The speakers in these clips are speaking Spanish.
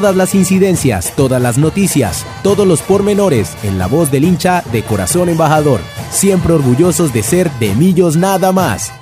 Todas las incidencias, todas las noticias, todos los pormenores en la voz del hincha de Corazón Embajador. Siempre orgullosos de ser de Millos nada más.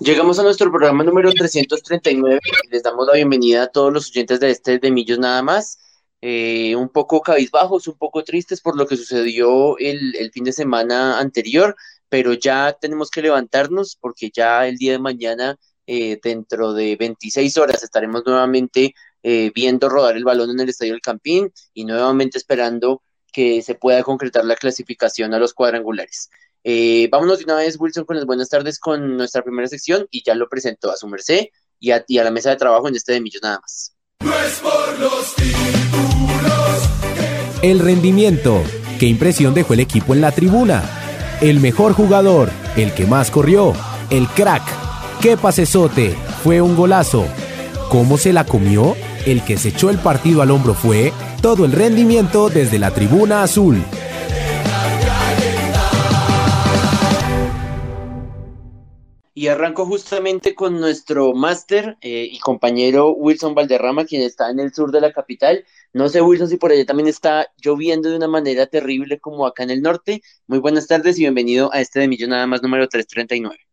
Llegamos a nuestro programa número 339 les damos la bienvenida a todos los oyentes de este de Millos nada más. Eh, un poco cabizbajos, un poco tristes por lo que sucedió el fin de semana anterior, pero ya tenemos que levantarnos porque ya el día de mañana eh, dentro de 26 horas estaremos nuevamente eh, viendo rodar el balón en el Estadio del Campín y nuevamente esperando que se pueda concretar la clasificación a los cuadrangulares. Eh, vámonos de una vez, Wilson, con las buenas tardes con nuestra primera sección y ya lo presento a su merced y a, a la mesa de trabajo en este de Millos nada más. El rendimiento. ¿Qué impresión dejó el equipo en la tribuna? El mejor jugador, el que más corrió, el crack ¡Qué pasesote! Fue un golazo. ¿Cómo se la comió? El que se echó el partido al hombro fue todo el rendimiento desde la tribuna azul. Y arranco justamente con nuestro máster eh, y compañero Wilson Valderrama, quien está en el sur de la capital. No sé, Wilson, si por allá también está lloviendo de una manera terrible como acá en el norte. Muy buenas tardes y bienvenido a este de Millón Nada más número 339.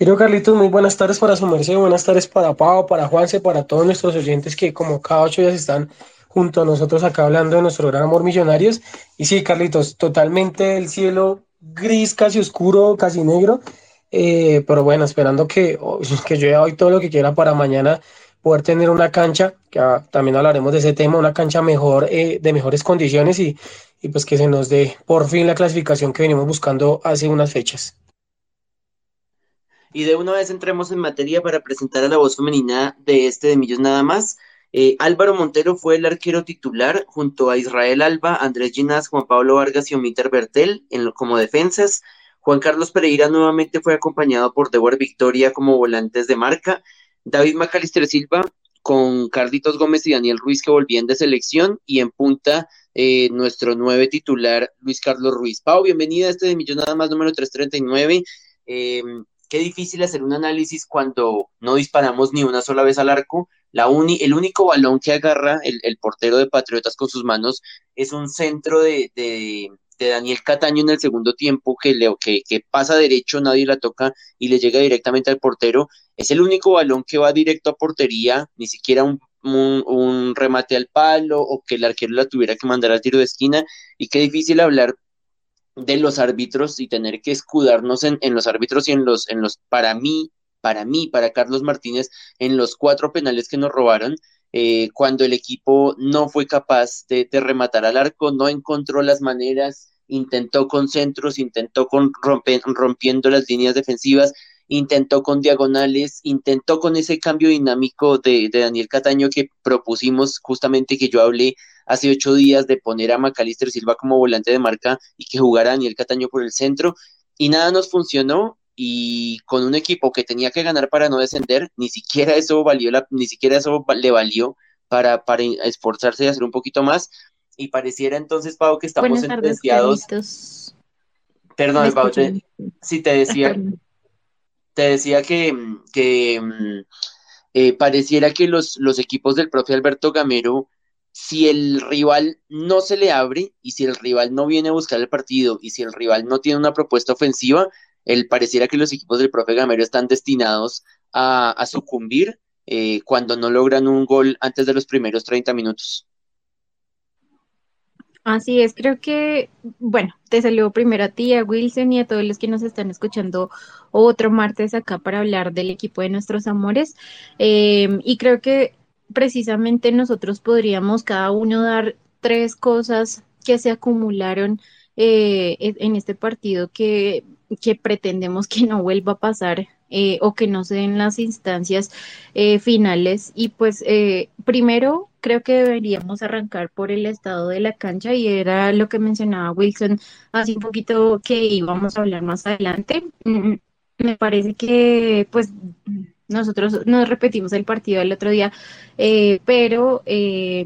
Querido Carlitos, muy buenas tardes para su merced, buenas tardes para Pau, para Juanse, para todos nuestros oyentes que como cada ocho días están junto a nosotros acá hablando de nuestro gran amor millonarios. Y sí, Carlitos, totalmente el cielo gris, casi oscuro, casi negro. Eh, pero bueno, esperando que, que llueva hoy todo lo que quiera para mañana poder tener una cancha, que también hablaremos de ese tema, una cancha mejor, eh, de mejores condiciones y, y pues que se nos dé por fin la clasificación que venimos buscando hace unas fechas. Y de una vez entremos en materia para presentar a la voz femenina de este de Millos nada más. Eh, Álvaro Montero fue el arquero titular junto a Israel Alba, Andrés Ginás, Juan Pablo Vargas y Omiter Bertel en, como defensas. Juan Carlos Pereira nuevamente fue acompañado por Débora Victoria como volantes de marca. David Macalister Silva con Carlitos Gómez y Daniel Ruiz que volvían de selección y en punta eh, nuestro nueve titular Luis Carlos Ruiz. Pau, bienvenida a este de Millón Nada Más número 339. Eh, qué difícil hacer un análisis cuando no disparamos ni una sola vez al arco. La uni, el único balón que agarra el, portero de Patriotas con sus manos es un centro de, de, Daniel Cataño en el segundo tiempo que, le, que, que pasa derecho, nadie la toca y le llega directamente al portero. Es el único balón que va directo a portería, ni siquiera un, un, un remate al palo o que el arquero la tuviera que mandar al tiro de esquina. Y qué difícil hablar de los árbitros y tener que escudarnos en, en, los árbitros y en los, en los, para mí, para mí, para Carlos Martínez, en los cuatro penales que nos robaron, eh, cuando el equipo no fue capaz de, rematar al arco, no encontró las maneras, intentó con centros, intentó con rompiendo las líneas defensivas, intentó con diagonales, intentó con ese cambio dinámico de, de, Daniel Cataño que propusimos justamente que yo hablé hace ocho días de poner a Macalister Silva como volante de marca y que jugara Daniel Cataño por el centro. Y nada nos funcionó y con un equipo que tenía que ganar para no descender, ni siquiera eso valió la, ni siquiera eso le valió para, para esforzarse y hacer un poquito más. Y pareciera entonces Pau que estamos sentenciados. Perdón, Pau, si te decía te decía que, que eh, pareciera que los, los equipos del profe Alberto Gamero, si el rival no se le abre y si el rival no viene a buscar el partido y si el rival no tiene una propuesta ofensiva, el pareciera que los equipos del profe Gamero están destinados a, sucumbir eh, cuando no logran un gol antes de los primeros 30 minutos. Así es, creo que, bueno, te saludo primero a ti, a Wilson y a todos los que nos están escuchando otro martes acá para hablar del equipo de nuestros amores. Em, y creo que precisamente nosotros podríamos cada uno dar tres cosas que se acumularon eh, en este partido que, que pretendemos que no vuelva a pasar eh, o que no se den las instancias eh, finales. Y pues primero creo que deberíamos arrancar por el estado de la cancha y era lo que mencionaba Wilson hace un poquito que íbamos a hablar más adelante. Mm, me parece que pues nosotros nos repetimos el partido el otro día, eh, pero eh,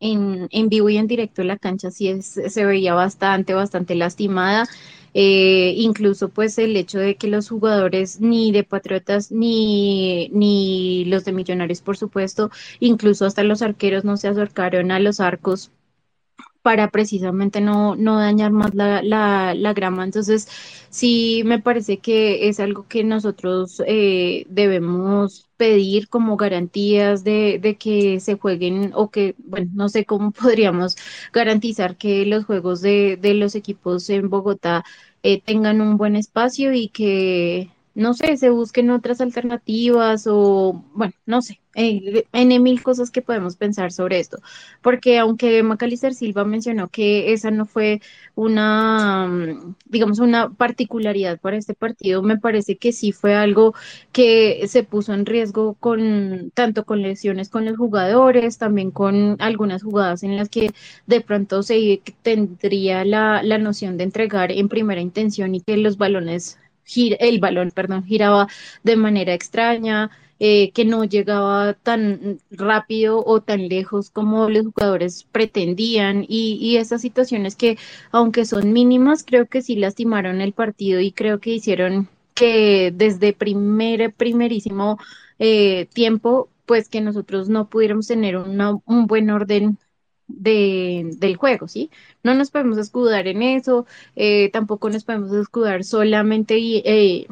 en, en, vivo y en directo la cancha sí es, se veía bastante, bastante lastimada. Eh, incluso pues el hecho de que los jugadores ni de Patriotas ni, ni los de Millonarios, por supuesto, incluso hasta los arqueros no se acercaron a los arcos para precisamente no, no dañar más la, la, la, grama. Entonces, sí me parece que es algo que nosotros eh, debemos pedir como garantías de, de, que se jueguen o que, bueno, no sé cómo podríamos garantizar que los juegos de, de los equipos en Bogotá eh, tengan un buen espacio y que no sé, se busquen otras alternativas o, bueno, no sé, eh, N mil cosas que podemos pensar sobre esto. Porque aunque Macalister Silva mencionó que esa no fue una, mm, digamos, una particularidad para este partido, me parece que sí fue algo que se puso en riesgo con, tanto con lesiones con los jugadores, también con algunas jugadas en las que de pronto se tendría la, la noción de entregar en primera intención y que los balones el balón, perdón, giraba de manera extraña, eh, que no llegaba tan rápido o tan lejos como los jugadores pretendían. Y, y esas situaciones que, aunque son mínimas, creo que sí lastimaron el partido y creo que hicieron que desde primer, primerísimo eh, tiempo, pues que nosotros no pudiéramos tener un buen orden de, del juego, ¿sí? No nos podemos escudar en eso, eh, tampoco nos podemos escudar solamente y, eh,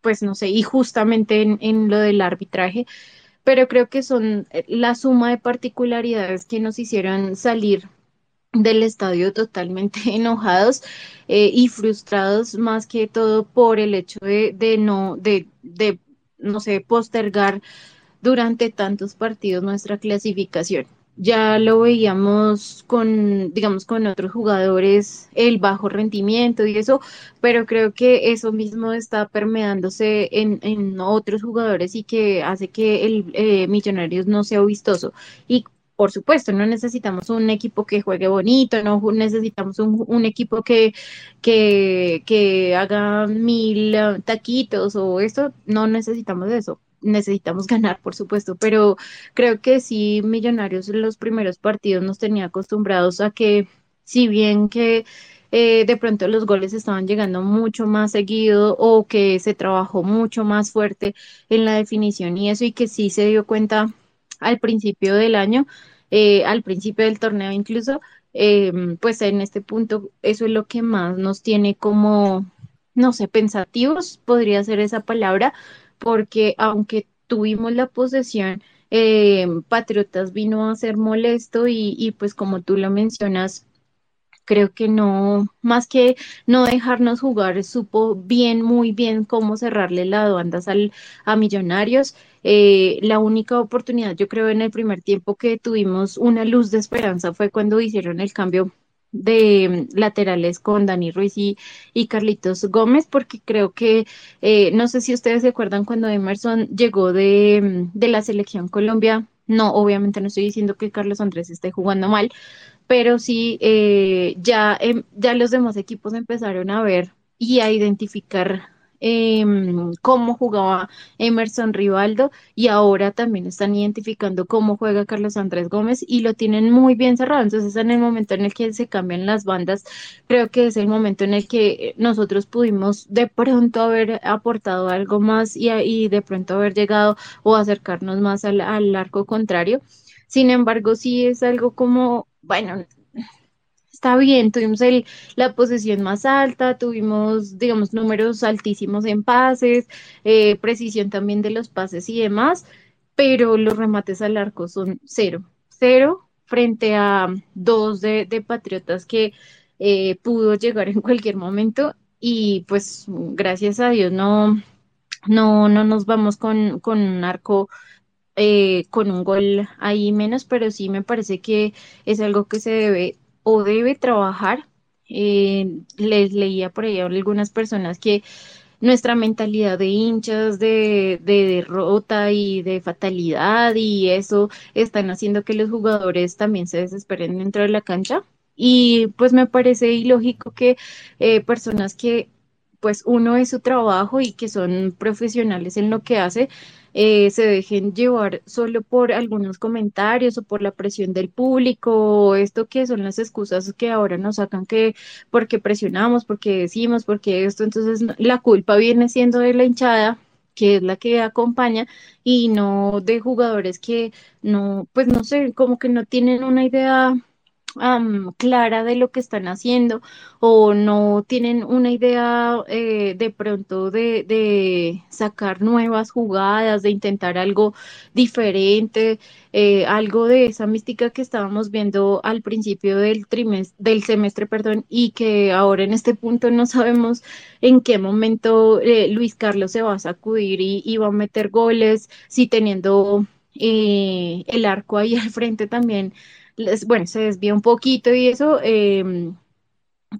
pues no sé, y justamente en, lo del arbitraje, pero creo que son eh, la suma de particularidades que nos hicieron salir del estadio totalmente enojados y frustrados más que todo por el hecho de, de no, de, de, no sé, postergar durante tantos partidos nuestra clasificación ya lo veíamos con, digamos, con otros jugadores, el bajo rendimiento y eso, pero creo que eso mismo está permeándose en, en otros jugadores y que hace que el eh, Millonarios no sea vistoso. Y por supuesto, no necesitamos un equipo que juegue bonito, no necesitamos un, equipo que, que, que haga mil uh, taquitos o esto, no necesitamos eso necesitamos ganar, por supuesto, pero creo que sí, Millonarios en los primeros partidos nos tenía acostumbrados a que, si bien que eh, de pronto los goles estaban llegando mucho más seguido o que se trabajó mucho más fuerte en la definición y eso, y que sí se dio cuenta al principio del año, eh, al principio del torneo incluso, eh, pues en este punto eso es lo que más nos tiene como, no sé, pensativos, podría ser esa palabra, porque aunque tuvimos la posesión, eh, Patriotas vino a ser molesto y, y pues como tú lo mencionas, creo que no, más que no dejarnos jugar, supo bien, muy bien cómo cerrarle la aduandas al, a Millonarios. Eh, la única oportunidad, yo creo, en el primer tiempo que tuvimos una luz de esperanza fue cuando hicieron el cambio de laterales con Dani Ruiz y, Carlitos Gómez, porque creo que, eh, no sé si ustedes se acuerdan cuando Emerson llegó de, de la selección Colombia, no, obviamente no estoy diciendo que Carlos Andrés esté jugando mal, pero sí eh, ya, em, ya los demás equipos empezaron a ver y a identificar em, cómo jugaba Emerson Rivaldo y ahora también están identificando cómo juega Carlos Andrés Gómez y lo tienen muy bien cerrado. Entonces, en el momento en el que se cambian las bandas, creo que es el momento en el que nosotros pudimos de pronto haber aportado algo más y, y de pronto haber llegado o acercarnos más al, al arco contrario. Sin embargo, sí es algo como, bueno, está bien, tuvimos el, la posesión más alta, tuvimos, digamos, números altísimos en pases, eh, precisión también de los pases y demás, pero los remates al arco son cero, cero frente a dos de, de Patriotas que eh, pudo llegar en cualquier momento y pues gracias a Dios no, no, no nos vamos con, con un arco eh, con un gol ahí menos, pero sí me parece que es algo que se debe o debe trabajar. Eh, les leía por ahí a algunas personas que nuestra mentalidad de hinchas, de, de, derrota y de fatalidad y eso están haciendo que los jugadores también se desesperen dentro de la cancha. Y pues me parece ilógico que eh, personas que pues uno es su trabajo y que son profesionales en lo que hace, eh, se dejen llevar solo por algunos comentarios o por la presión del público, o esto que son las excusas que ahora nos sacan que porque presionamos, porque decimos, porque esto, entonces la culpa viene siendo de la hinchada que es la que acompaña y no de jugadores que no, pues no sé, como que no tienen una idea clara de lo que están haciendo o no tienen una idea eh, de pronto de, de, sacar nuevas jugadas, de intentar algo diferente, eh, algo de esa mística que estábamos viendo al principio del trimestre, del semestre, perdón, y que ahora en este punto no sabemos en qué momento eh, Luis Carlos se va a sacudir y, y va a meter goles, si teniendo el arco ahí al frente también bueno, se desvía un poquito y eso, eh,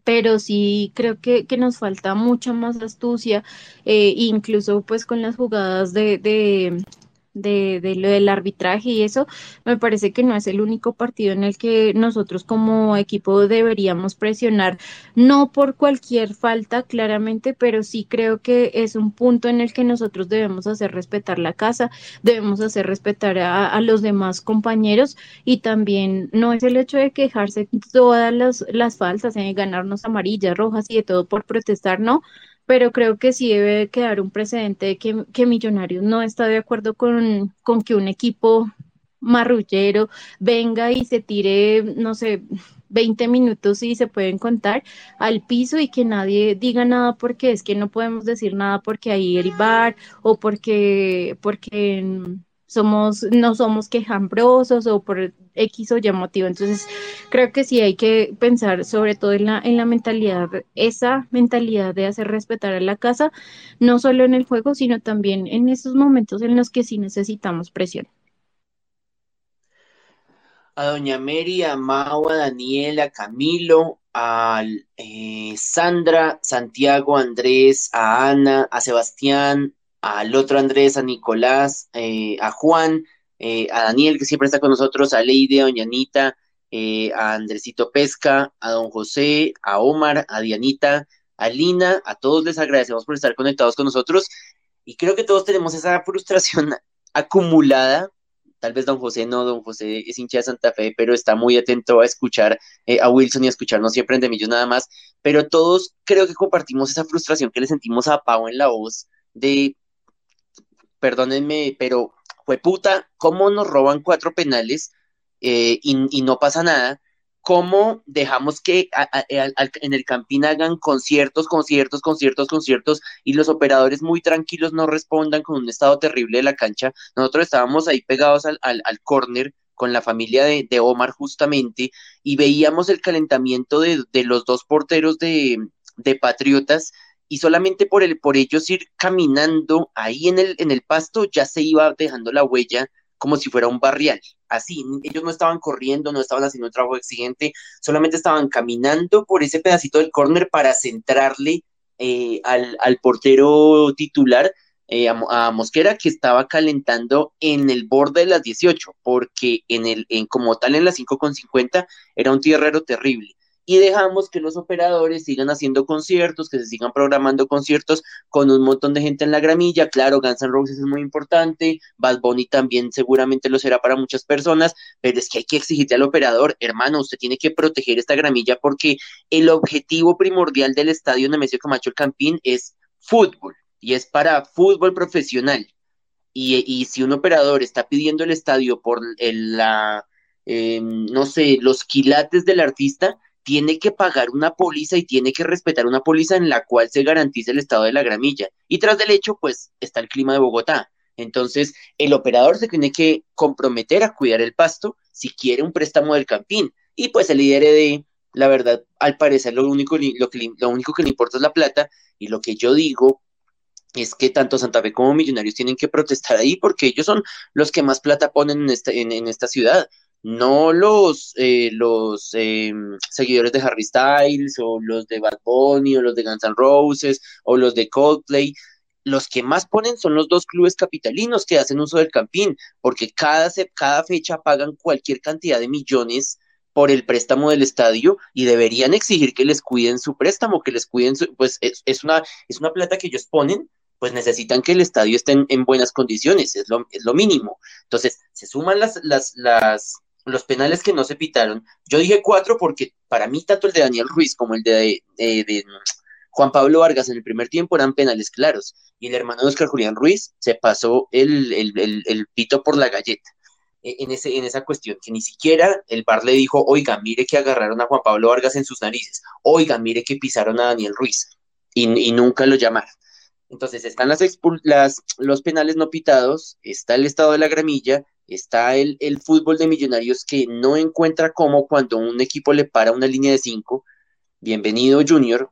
pero sí creo que, que, nos falta mucha más astucia, eh, incluso pues con las jugadas de, de, de, lo del arbitraje y eso, me parece que no es el único partido en el que nosotros como equipo deberíamos presionar, no por cualquier falta, claramente, pero sí creo que es un punto en el que nosotros debemos hacer respetar la casa, debemos hacer respetar a, los demás compañeros y también no es el hecho de quejarse todas las, las faltas, en ganarnos amarillas, rojas y de todo por protestar, no, pero creo que sí debe quedar un precedente de que, que Millonarios no está de acuerdo con, con que un equipo marrullero venga y se tire, no sé, 20 minutos y se pueden contar al piso y que nadie diga nada porque es que no podemos decir nada porque hay el bar o porque, porque somos, no somos quejambrosos o por X o Y motivo. Entonces, creo que sí hay que pensar sobre todo en la, en la mentalidad, esa mentalidad de hacer respetar a la casa, no solo en el juego, sino también en esos momentos en los que sí necesitamos presión. A Doña Mary, a Mau, a Daniel, a Camilo, a eh, Sandra, Santiago, Andrés, a Ana, a Sebastián, al otro Andrés, a Nicolás, eh, a Juan, eh, a Daniel, que siempre está con nosotros, a Leide, a Doña Anita, eh, a Andresito Pesca, a Don José, a Omar, a Dianita, a Lina, a todos les agradecemos por estar conectados con nosotros y creo que todos tenemos esa frustración acumulada. Tal vez don José no, don José es hincha de Santa Fe, pero está muy atento a escuchar a Wilson y a escucharnos siempre en De nada más. Pero todos creo que compartimos esa frustración que le sentimos a Pau en la voz de perdónenme, pero fue puta, ¿cómo nos roban cuatro penales eh, y, no pasa nada? ¿Cómo dejamos que en el Campín hagan conciertos, conciertos, conciertos, conciertos y los operadores muy tranquilos no respondan con un estado terrible de la cancha? Nosotros estábamos ahí pegados al, al, córner con la familia de, de, Omar justamente y veíamos el calentamiento de, los dos porteros de Patriotas y solamente por, el, por ellos ir caminando ahí en el, en el pasto ya se iba dejando la huella como si fuera un barrial. Así, ellos no estaban corriendo, no estaban haciendo un trabajo exigente, solamente estaban caminando por ese pedacito del córner para centrarle eh, al, al, portero titular, eh, a, Mosquera, que estaba calentando en el borde de las 18, porque en el, en como tal en las 5.50 era un tierrero terrible y dejamos que los operadores sigan haciendo conciertos, que se sigan programando conciertos con un montón de gente en la gramilla. Claro, Guns N' Roses es muy importante, Bad Bunny también seguramente lo será para muchas personas, pero es que hay que exigirle al operador, hermano, usted tiene que proteger esta gramilla porque el objetivo primordial del estadio Nemesio Camacho El Campín es fútbol y es para fútbol profesional. Y, y si un operador está pidiendo el estadio por el, la, eh, no sé, los quilates del artista, tiene que pagar una póliza y tiene que respetar una póliza en la cual se garantice el estado de la gramilla. Y tras del hecho, pues está el clima de Bogotá. Entonces, el operador se tiene que comprometer a cuidar el pasto si quiere un préstamo del campín. Y pues el de, la verdad, al parecer lo único, lo, que, lo único que le importa es la plata. Y lo que yo digo es que tanto Santa Fe como Millonarios tienen que protestar ahí porque ellos son los que más plata ponen en esta, en esta ciudad no los, eh, los em, seguidores de Harry Styles o los de Bad Bunny o los de Guns N' Roses o los de Coldplay. Los que más ponen son los dos clubes capitalinos que hacen uso del campín, porque cada, cada fecha pagan cualquier cantidad de millones por el préstamo del estadio y deberían exigir que les cuiden su préstamo, que les cuiden su, pues es, es una, es una plata que ellos ponen pues necesitan que el estadio esté en, en buenas condiciones, es lo, es lo mínimo. Entonces, se suman las, las, las, los penales que no se pitaron, yo dije cuatro porque para mí tanto el de Daniel Ruiz como el de, Juan Pablo Vargas en el primer tiempo eran penales claros. Y el hermano de Oscar Julián Ruiz se pasó el, el, pito por la galleta e, en, ese, en esa cuestión, que ni siquiera el bar le dijo, oiga, mire que agarraron a Juan Pablo Vargas en sus narices, oiga, mire que pisaron a Daniel Ruiz. Y, y nunca lo llamaron. Entonces están las, las, los penales no pitados, está el estado de la gramilla, está el, el, fútbol de millonarios que no encuentra cómo cuando un equipo le para una línea de cinco. Bienvenido Junior,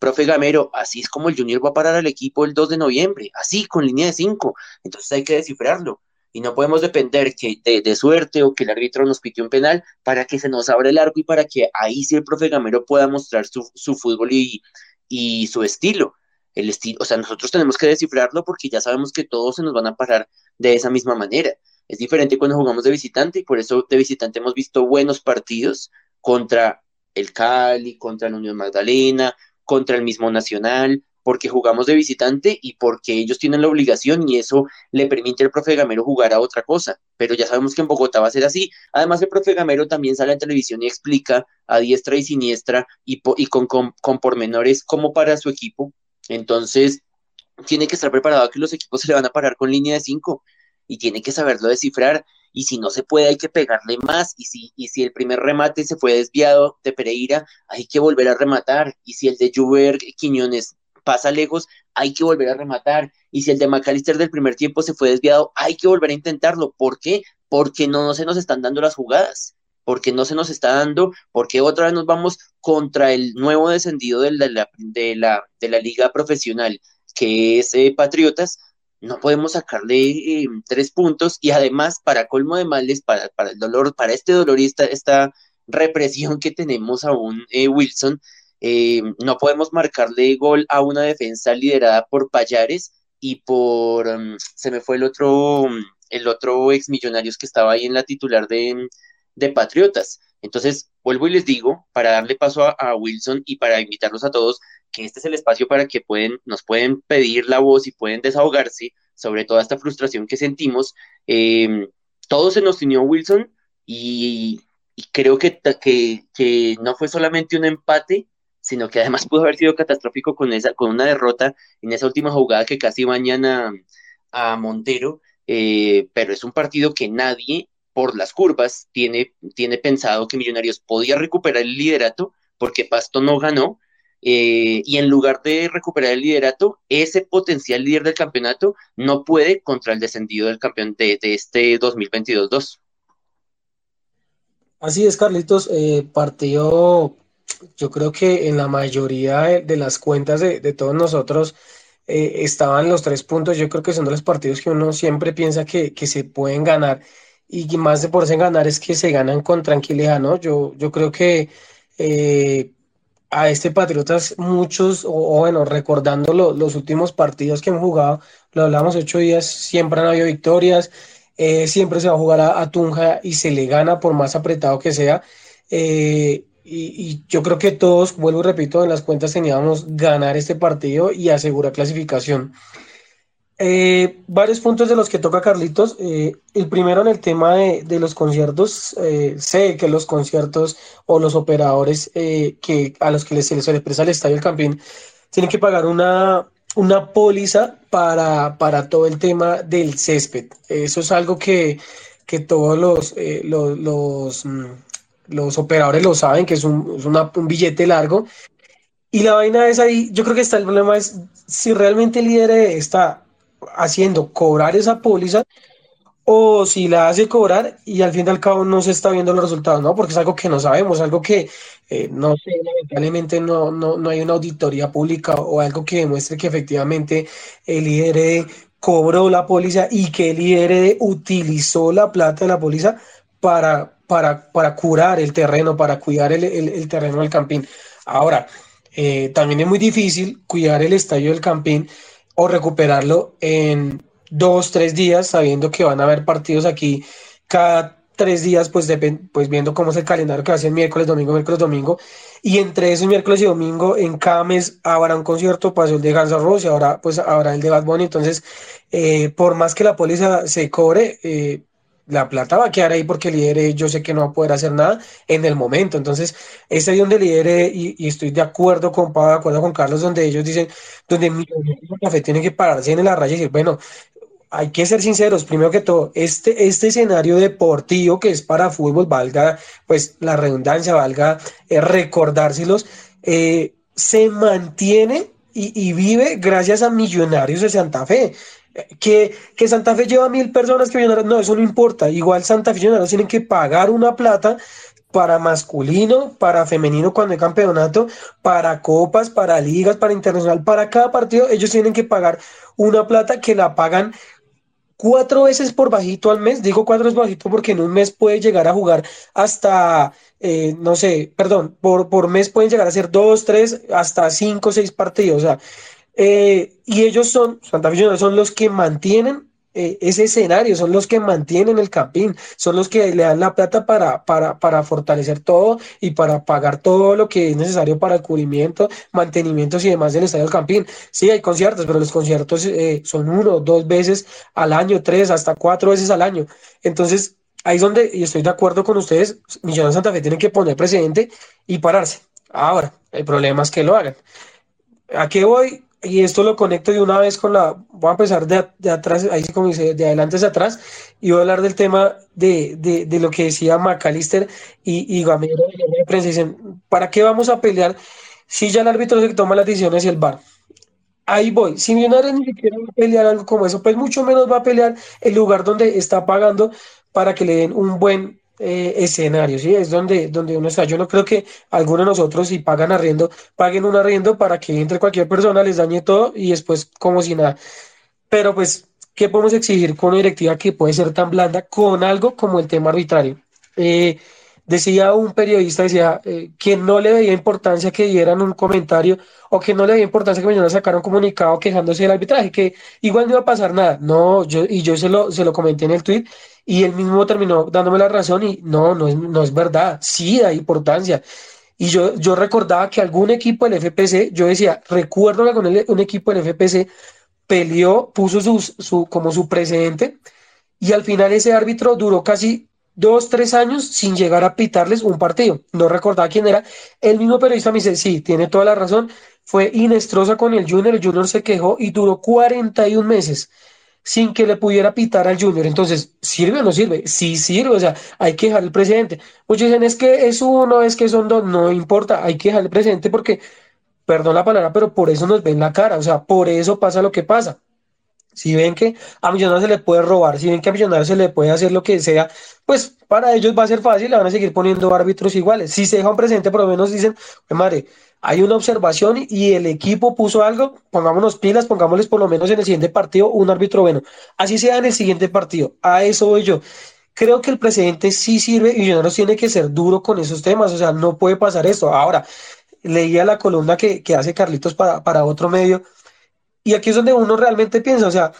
profe Gamero, así es como el Junior va a parar al equipo el 2 de noviembre, así con línea de cinco. Entonces hay que descifrarlo. Y no podemos depender que de, suerte o que el árbitro nos pite un penal para que se nos abra el arco y para que ahí sí el profe Gamero pueda mostrar su, fútbol y su estilo el estilo, o sea, nosotros tenemos que descifrarlo porque ya sabemos que todos se nos van a parar de esa misma manera. Es diferente cuando jugamos de visitante y por eso de visitante hemos visto buenos partidos contra el Cali, contra la Unión Magdalena, contra el mismo Nacional, porque jugamos de visitante y porque ellos tienen la obligación y eso le permite al profe Gamero jugar a otra cosa. Pero ya sabemos que en Bogotá va a ser así. Además, el profe Gamero también sale en televisión y explica a diestra y siniestra y, y con, con, pormenores como para su equipo entonces, tiene que estar preparado a que los equipos se le van a parar con línea de 5 y tiene que saberlo descifrar. Y si no se puede, hay que pegarle más. Y si, y si el primer remate se fue desviado de Pereira, hay que volver a rematar. Y si el de Juber Quiñones pasa lejos, hay que volver a rematar. Y si el de McAllister del primer tiempo se fue desviado, hay que volver a intentarlo. ¿Por qué? Porque no se nos están dando las jugadas porque no se nos está dando, porque otra vez nos vamos contra el nuevo descendido de la, de la, de la liga profesional, que es eh, Patriotas, no podemos sacarle eh, tres puntos y además para colmo de males, para, para el dolor, para este dolor y esta, represión que tenemos aún, eh, Wilson, no podemos marcarle gol a una defensa liderada por Payares y por, mm, se me fue el otro, el otro ex millonarios que estaba ahí en la titular de, de Patriotas. Entonces, vuelvo y les digo, para darle paso a, Wilson y para invitarlos a todos, que este es el espacio para que pueden, nos pueden pedir la voz y pueden desahogarse sobre toda esta frustración que sentimos. Eh, todo se nos unió Wilson y, creo que, que, no fue solamente un empate, sino que además pudo haber sido catastrófico con, esa, con una derrota en esa última jugada que casi bañan a, Montero. Eh, pero es un partido que nadie por las curvas, tiene, tiene pensado que Millonarios podía recuperar el liderato porque Pasto no ganó. Eh, y en lugar de recuperar el liderato, ese potencial líder del campeonato no puede contra el descendido del campeón de, este 2022-2. Así es, Carlitos. Eh, partió, yo creo que en la mayoría de, las cuentas de, todos nosotros eh, estaban los tres puntos. Yo creo que son de los partidos que uno siempre piensa que, que se pueden ganar y más de por en ganar es que se ganan con tranquilidad, ¿no? Yo, yo creo que eh, a este Patriotas muchos, o, bueno, recordando los últimos partidos que hemos jugado, lo hablamos ocho días, siempre han habido victorias, eh, siempre se va a jugar a, Tunja y se le gana por más apretado que sea. Eh, y, yo creo que todos, vuelvo y repito, en las cuentas teníamos ganar este partido y asegurar clasificación. Eh, varios puntos de los que toca Carlitos. Eh, el primero en el tema de, los conciertos. Eh, sé que los conciertos o los operadores que a los que les, se les expresa el Estadio del Campín tienen que pagar una, una póliza para, para todo el tema del césped. Eso es algo que, que todos los, los, mm, los operadores lo saben, que es un, billete largo. Y la vaina es ahí, yo creo que está el problema es si realmente el líder está haciendo cobrar esa póliza o si la hace cobrar y al fin y al cabo no se está viendo los resultados, ¿no? Porque es algo que no sabemos, algo que eh, no sé, lamentablemente no, no, no, hay una auditoría pública o algo que demuestre que efectivamente el líder cobró la póliza y que el líder utilizó la plata de la póliza para, para, para curar el terreno, para cuidar el, el, terreno del campín. Ahora, eh, también es muy difícil cuidar el estadio del campín o recuperarlo en dos, tres días, sabiendo que van a haber partidos aquí cada tres días, pues, pues viendo cómo es el calendario que va a ser miércoles, domingo, miércoles, domingo. Y entre esos miércoles y domingo, en cada mes habrá un concierto, pasó el de Guns N' Roses ahora pues habrá el de Bad Bunny. Entonces, eh, por más que la póliza se cobre, eh, la plata va a quedar ahí porque líder yo sé que no va a poder hacer nada en el momento. Entonces, es ahí donde líder, y, estoy de acuerdo con Pablo, de acuerdo con Carlos, donde ellos dicen, donde café tiene que pararse en la raya y decir, bueno, hay que ser sinceros, primero que todo, este, este escenario deportivo que es para fútbol, valga pues la redundancia, valga eh, recordárselos, eh, se mantiene y vive gracias a Millonarios de Santa Fe. Que, que, Santa Fe lleva mil personas que vienen, no, eso no importa. Igual Santa Fe y tienen que pagar una plata para masculino, para femenino cuando hay campeonato, para copas, para ligas, para internacional, para cada partido, ellos tienen que pagar una plata que la pagan cuatro veces por bajito al mes. Digo cuatro veces bajito porque en un mes puede llegar a jugar hasta, eh, no sé, perdón, por, por mes pueden llegar a ser dos, tres, hasta cinco, seis partidos. O sea, eh, y ellos son, Santa Fe son los que mantienen eh, ese escenario, son los que mantienen el campín, son los que le dan la plata para, para, para, fortalecer todo y para pagar todo lo que es necesario para el cubrimiento, mantenimientos y demás del estadio del campín. Sí, hay conciertos, pero los conciertos eh, son uno, dos veces al año, tres, hasta cuatro veces al año. Entonces, ahí es donde, y estoy de acuerdo con ustedes, Millón Santa Fe tienen que poner precedente y pararse. Ahora, el problema es que lo hagan. ¿A qué voy? Y esto lo conecto de una vez con la, voy a empezar de, de atrás, ahí como dice, de adelante hacia atrás, y voy a hablar del tema de, de, de lo que decía McAllister y, y Gamero de prensa. Dicen, ¿para qué vamos a pelear si ya el árbitro que toma las decisiones y el VAR? Ahí voy. Si Millonarios ni siquiera a pelear algo como eso, pues mucho menos va a pelear el lugar donde está pagando para que le den un buen eh, escenario, ¿sí? Es donde, donde uno está. Yo no creo que algunos de nosotros, si pagan arriendo, paguen un arriendo para que entre cualquier persona, les dañe todo y después como si nada. Pero pues, ¿qué podemos exigir con una directiva que puede ser tan blanda con algo como el tema arbitrario? Eh, decía un periodista, decía eh, que no le veía importancia que dieran un comentario o que no le veía importancia que mañana sacaran un comunicado quejándose del arbitraje, que igual no iba a pasar nada. No, yo, y yo se lo, se lo comenté en el tweet y él mismo terminó dándome la razón y no, no es, no es verdad, sí da importancia. Y yo, yo recordaba que algún equipo del FPC, yo decía, recuerdo que con un equipo del FPC peleó, puso su, su, como su precedente y al final ese árbitro duró casi dos, tres años sin llegar a pitarles un partido. No recordaba quién era. El mismo periodista me dice, sí, tiene toda la razón. Fue Inestrosa con el Junior, el Junior se quejó y duró 41 meses sin que le pudiera pitar al Junior. Entonces, ¿sirve o no sirve? Sí sirve, o sea, hay que dejar el presidente. Muchos dicen, es que es uno, es que son dos, no importa, hay que dejar el presidente porque, perdón la palabra, pero por eso nos ven la cara, o sea, por eso pasa lo que pasa. Si ven que a Millonarios se le puede robar, si ven que a Millonarios se le puede hacer lo que sea, pues para ellos va a ser fácil, le van a seguir poniendo árbitros iguales. Si se deja un presidente, por lo menos dicen, madre, hay una observación y el equipo puso algo, pongámonos pilas, pongámosles por lo menos en el siguiente partido un árbitro bueno. Así sea en el siguiente partido. A eso voy yo. Creo que el presidente sí sirve y Millonarios tiene que ser duro con esos temas, o sea, no puede pasar esto. Ahora, leía la columna que, hace Carlitos para, para otro medio y aquí es donde uno realmente piensa, o sea,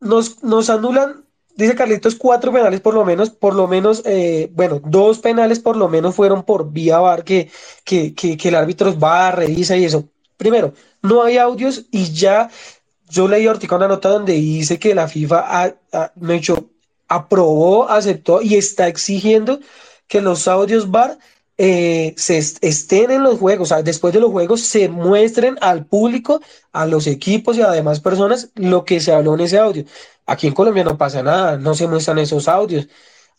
nos, nos anulan dice Carlitos, cuatro penales por lo menos, por lo menos, eh, bueno, dos penales por lo menos fueron por vía VAR que, que, que, el árbitro va, revisa y eso. Primero, no hay audios y ya yo leí ahorita una nota donde dice que la FIFA ha, ha, hecho, aprobó, aceptó y está exigiendo que los audios VAR eh, se estén en los juegos, o sea, después de los juegos se muestren al público, a los equipos y a demás personas lo que se habló en ese audio. Aquí en Colombia no pasa nada, no se muestran esos audios.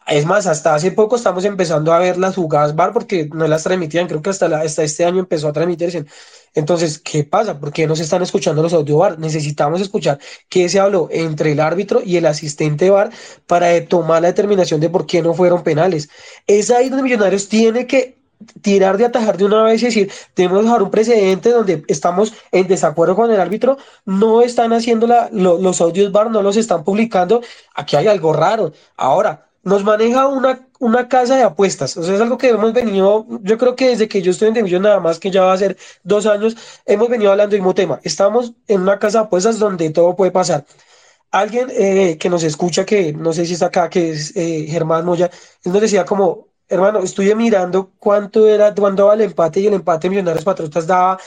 Es más, hasta hace poco estamos empezando a ver las jugadas VAR porque no las transmitían, creo que hasta, hasta este año empezó a transmitirse. Entonces, ¿qué pasa? ¿Por qué no se están escuchando los audio VAR? Necesitamos escuchar qué se habló entre el árbitro y el asistente VAR para tomar la determinación de por qué no fueron penales. Es ahí donde Millonarios tiene que tirar de atajar de una vez y decir, tenemos que dejar un precedente donde estamos en desacuerdo con el árbitro, no están haciendo la, los audios VAR, no los están publicando, aquí hay algo raro. Ahora, nos maneja una, una casa de apuestas. O sea, es algo que hemos venido, yo creo que desde que yo estoy en División nada más, que ya va a ser dos años, hemos venido hablando del mismo tema. Estamos en una casa de apuestas donde todo puede pasar. Alguien eh, que nos escucha, que no sé si está acá, que es eh, Germán Moya, él nos decía como, hermano, estuve mirando cuánto era, cuándo daba el empate y el empate Millonarios Patriotas daba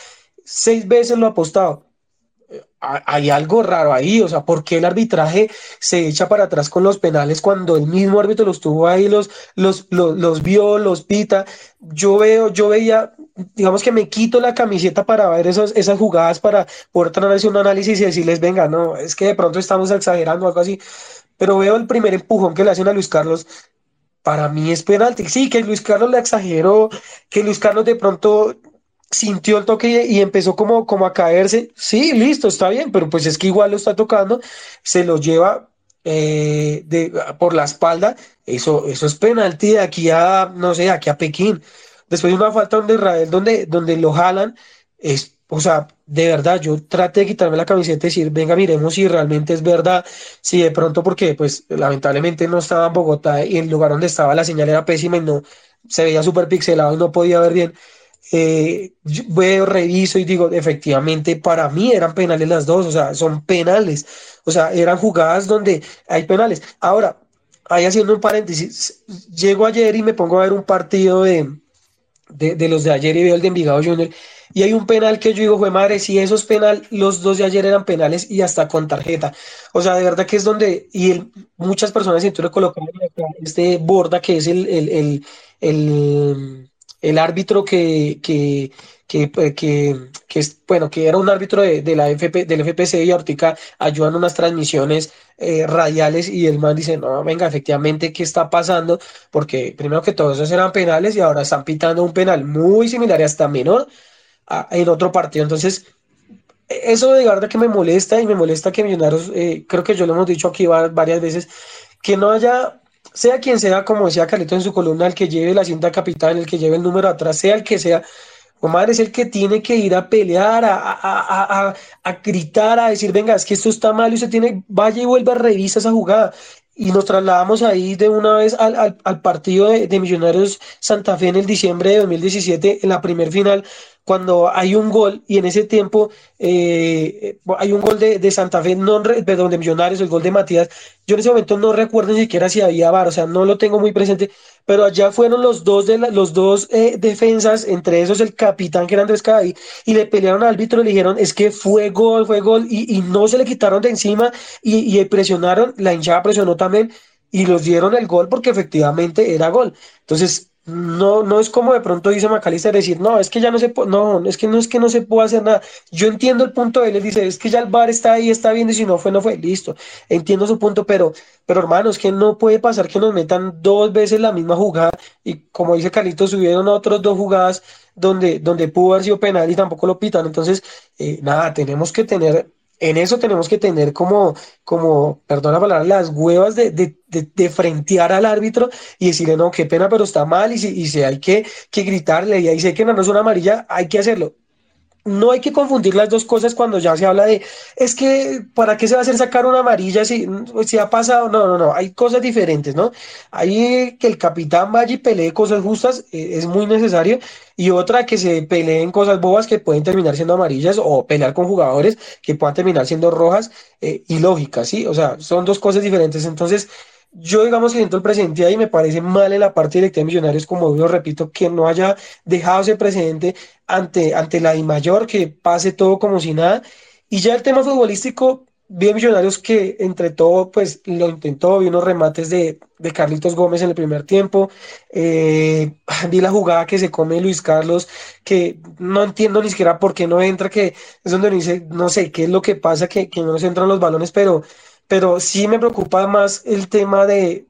seis veces lo apostado hay algo raro ahí, o sea, ¿por qué el arbitraje se echa para atrás con los penales cuando el mismo árbitro los tuvo ahí, los, los, los, vio, los pita? Yo veo, yo veía, digamos que me quito la camiseta para ver esas, jugadas, para poder hacer un análisis y decirles, venga, no, es que de pronto estamos exagerando o algo así, pero veo el primer empujón que le hacen a Luis Carlos. Para mí es penalti. Sí, que Luis Carlos le exageró, que Luis Carlos de pronto sintió el toque y, empezó como, como a caerse. Sí, listo, está bien, pero pues es que igual lo está tocando, se lo lleva eh, de, por la espalda. Eso, eso es penalti de aquí a, no sé, aquí a Pekín. Después de una falta donde Israel, donde, donde lo jalan, es, o sea, de verdad, yo traté de quitarme la camiseta y decir, venga, miremos si realmente es verdad, si de pronto, porque pues lamentablemente no estaba en Bogotá y el lugar donde estaba la señal era pésima y no se veía súper pixelado y no podía ver bien eh, veo, reviso y digo, efectivamente, para mí eran penales las dos, o sea, son penales, o sea, eran jugadas donde hay penales. Ahora, ahí haciendo un paréntesis, llego ayer y me pongo a ver un partido de, de, los de ayer y veo el de Envigado Junior y hay un penal que yo digo, fue madre, si esos penal, los dos de ayer eran penales y hasta con tarjeta. O sea, de verdad que es donde, y muchas personas siento le colocaron este Borda, que es el, el el árbitro que, que, que, eh, que, bueno, que era un árbitro de, de la FP, del FPC y ahorita ayudan unas transmisiones eh, radiales y el man dice, no, venga, efectivamente, ¿qué está pasando? Porque primero que todos esos eran penales y ahora están pitando un penal muy similar y hasta menor en otro partido. Entonces, eso de verdad que me molesta y me molesta que Millonarios, eh, creo que yo lo hemos dicho aquí varias veces, que no haya sea quien sea, como decía Carlito en su columna, el que lleve la cinta capitán, el que lleve el número atrás, sea el que sea, Omar es el que tiene que ir a pelear, a, a, a, a, gritar, a decir, venga, es que esto está mal y usted tiene, vaya y vuelva a revisar esa jugada. Y nos trasladamos ahí de una vez al, al, al partido de, de, Millonarios Santa Fe en el diciembre de 2017, en la primer final, cuando hay un gol y en ese tiempo eh, hay un gol de, de, Santa Fe, no, perdón, de Millonarios, el gol de Matías. Yo en ese momento no recuerdo ni siquiera si había VAR, o sea, no lo tengo muy presente, pero allá fueron los dos, de los dos eh, defensas, entre esos el capitán que era Andrés Cadí, y le pelearon al árbitro, le dijeron, es que fue gol, fue gol, y, y no se le quitaron de encima y, y presionaron, la hinchada presionó también y los dieron el gol porque efectivamente era gol. Entonces, no, no es como de pronto dice Macalister decir, no, es que ya no se puede, no, es que no es que no se puede hacer nada. Yo entiendo el punto de él, él dice, es que ya el bar está ahí, está bien, y si no fue, no fue, listo. Entiendo su punto, pero, pero hermano, es que no puede pasar que nos metan dos veces la misma jugada, y como dice Carlitos, subieron otras dos jugadas donde, donde pudo haber sido penal y tampoco lo pitan. Entonces, eh, nada, tenemos que tener en eso tenemos que tener como, como perdón la palabra, las huevas de, de, de, frentear al árbitro y decirle, no, qué pena, pero está mal, y si, y si hay que, que gritarle, y ahí sé que no es una amarilla, hay que hacerlo. No hay que confundir las dos cosas cuando ya se habla de, es que, ¿para qué se va a hacer sacar una amarilla si, si ha pasado? No, no, no, hay cosas diferentes, ¿no? Hay que el capitán vaya y pelee cosas justas, eh, es muy necesario, y otra que se peleen cosas bobas que pueden terminar siendo amarillas o pelear con jugadores que puedan terminar siendo rojas y lógicas, ¿sí? O sea, son dos cosas diferentes. Entonces, yo, digamos, siento el presidente ahí, me parece mal en la parte directa de Millonarios, como yo repito, que no haya dejado ese precedente ante, ante la I mayor, que pase todo como si nada. Y ya el tema futbolístico, vi Millonarios que entre todo, pues lo intentó, vi unos remates de, de Carlitos Gómez en el primer tiempo, eh, vi la jugada que se come Luis Carlos, que no entiendo ni siquiera por qué no entra, que es donde dice, no sé qué es lo que pasa, que, que no nos entran los balones, pero pero sí me preocupa más el tema de,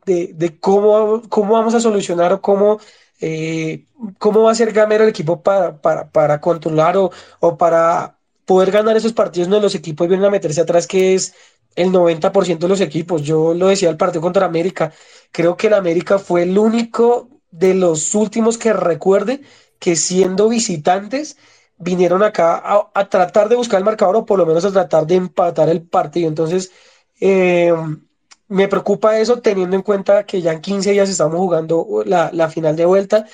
cómo, cómo vamos a solucionar o cómo, eh, cómo va a ser gamero el equipo para, para, controlar o, o, para poder ganar esos partidos donde los equipos vienen a meterse atrás, que es el 90% de los equipos. Yo lo decía el partido contra América, creo que el América fue el único de los últimos que recuerde que siendo visitantes vinieron acá a, a tratar de buscar el marcador o por lo menos a tratar de empatar el partido. Entonces, eh, me preocupa eso teniendo en cuenta que ya en 15 días estamos jugando la, final de vuelta.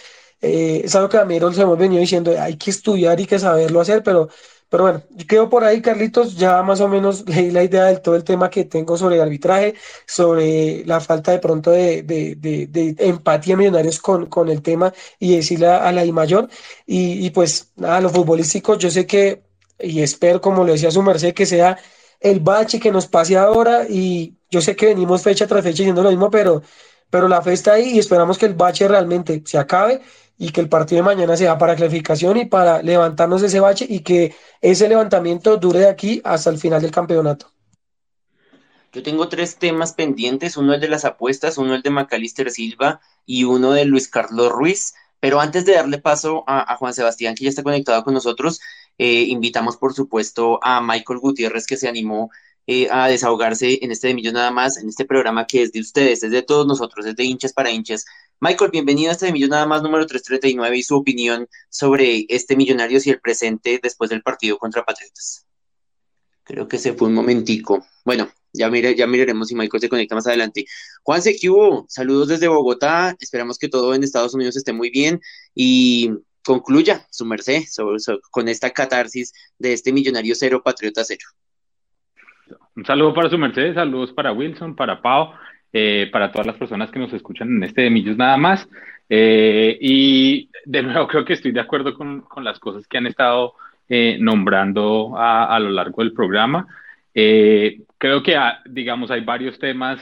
Eh, es algo que a mí nos hemos venido diciendo, hay que estudiar y que saberlo hacer, pero, pero bueno, yo quedo por ahí, Carlitos, ya más o menos leí la idea de todo el tema que tengo sobre el arbitraje, sobre la falta de pronto de, de, empatía millonarios con, con el tema y decirle a, la I mayor. Y, y pues nada, los futbolísticos, yo sé que, y espero, como le decía su merced, que sea el bache que nos pase ahora y yo sé que venimos fecha tras fecha diciendo lo mismo, pero, pero la fe está ahí y esperamos que el bache realmente se acabe y que el partido de mañana sea para clasificación y para levantarnos de ese bache y que ese levantamiento dure de aquí hasta el final del campeonato. Yo tengo tres temas pendientes, uno es de las apuestas, uno el de Macalister Silva y uno de Luis Carlos Ruiz. Pero antes de darle paso a Juan Sebastián, que ya está conectado con nosotros, eh, invitamos, por supuesto, a Michael Gutiérrez, que se animó eh, a desahogarse en este de Millos Nada más, en este programa que es de ustedes, es de todos nosotros, es de hinchas para hinchas. Michael, bienvenido a este de Millos Nada más número 339 y su opinión sobre este Millonarios y el presente después del partido contra Patriotas. Creo que se fue un momentico. Bueno, ya, mire, ya miraremos si Michael se conecta más adelante. Juan ¿qué Saludos desde Bogotá. Esperamos que todo en Estados Unidos esté muy bien. Y concluya su merced con esta catarsis de este millonario cero, patriota cero. Un saludo para su merced, saludos para Wilson, para Pau, eh, para todas las personas que nos escuchan en este de Millos nada más. Eh, y de nuevo creo que estoy de acuerdo con, las cosas que han estado eh, nombrando a, lo largo del programa. creo que, ah, digamos, hay varios temas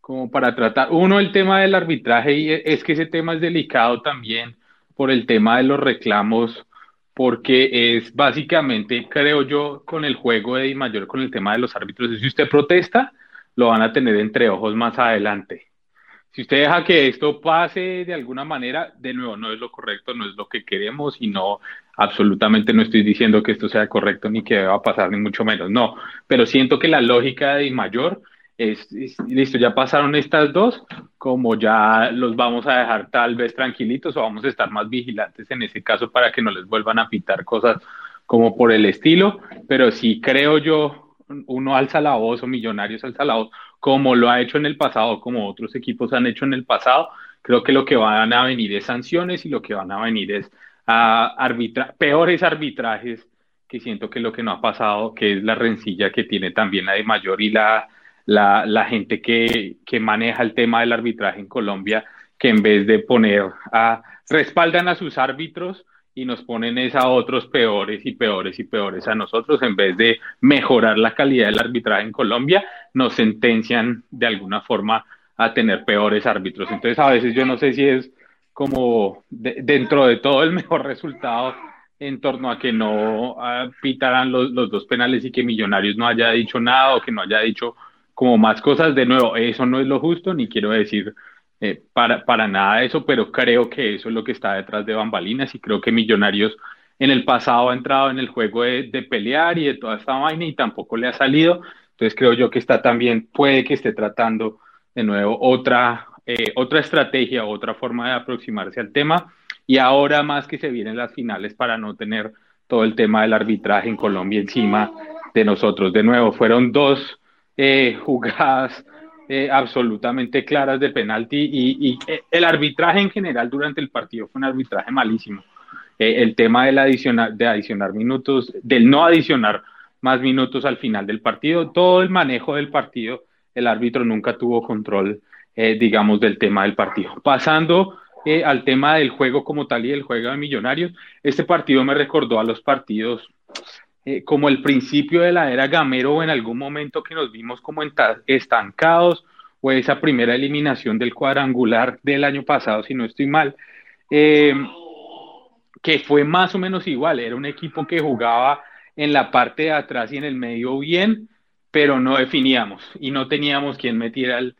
como para tratar. Uno, el tema del arbitraje, y es que ese tema es delicado también por el tema de los reclamos, porque es básicamente, creo yo, con el juego de mayor con el tema de los árbitros. Si usted protesta, lo van a tener entre ojos más adelante. Si usted deja que esto pase de alguna manera, de nuevo, no es lo correcto, no es lo que queremos y no, absolutamente no estoy diciendo que esto sea correcto ni que va a pasar, ni mucho menos, no. Pero siento que la lógica de mayor es, listo, ya pasaron estas dos, como ya los vamos a dejar tal vez tranquilitos o vamos a estar más vigilantes en ese caso para que no les vuelvan a pitar cosas como por el estilo, pero sí creo yo, uno alza la voz o Millonarios alza la voz, como lo ha hecho en el pasado, como otros equipos han hecho en el pasado, creo que lo que van a venir es sanciones y lo que van a venir es a arbitra peores arbitrajes que siento que lo que no ha pasado, que es la rencilla que tiene también la de mayor y la la, la gente que, que, maneja el tema del arbitraje en Colombia, que en vez de poner a, respaldan a sus árbitros y nos ponen a otros peores y peores y peores a nosotros, en vez de mejorar la calidad del arbitraje en Colombia, nos sentencian de alguna forma a tener peores árbitros. Entonces a veces yo no sé si es como dentro de todo el mejor resultado en torno a que no pitaran los, los, dos penales y que Millonarios no haya dicho nada o que no haya dicho como más cosas. De nuevo, eso no es lo justo, ni quiero decir eh, para, para nada eso, pero creo que eso es lo que está detrás de bambalinas y creo que Millonarios en el pasado ha entrado en el juego de, pelear y de toda esta vaina y tampoco le ha salido. Entonces creo yo que está también, puede que esté tratando de nuevo otra, eh, otra estrategia, otra forma de aproximarse al tema. Y ahora más que se vienen las finales para no tener todo el tema del arbitraje en Colombia encima de nosotros. De nuevo, fueron dos eh, jugadas eh, absolutamente claras de penalti y, eh, el arbitraje en general durante el partido fue un arbitraje malísimo. el tema del adicionar, de adicionar minutos, del no adicionar más minutos al final del partido, todo el manejo del partido, el árbitro nunca tuvo control, digamos, del tema del partido. Pasando al tema del juego como tal y del juego de Millonarios, este partido me recordó a los partidos eh, como el principio de la era Gamero o en algún momento que nos vimos como estancados o esa primera eliminación del cuadrangular del año pasado, si no estoy mal, eh, que fue más o menos igual, era un equipo que jugaba en la parte de atrás y en el medio bien, pero no definíamos y no teníamos quien metiera el,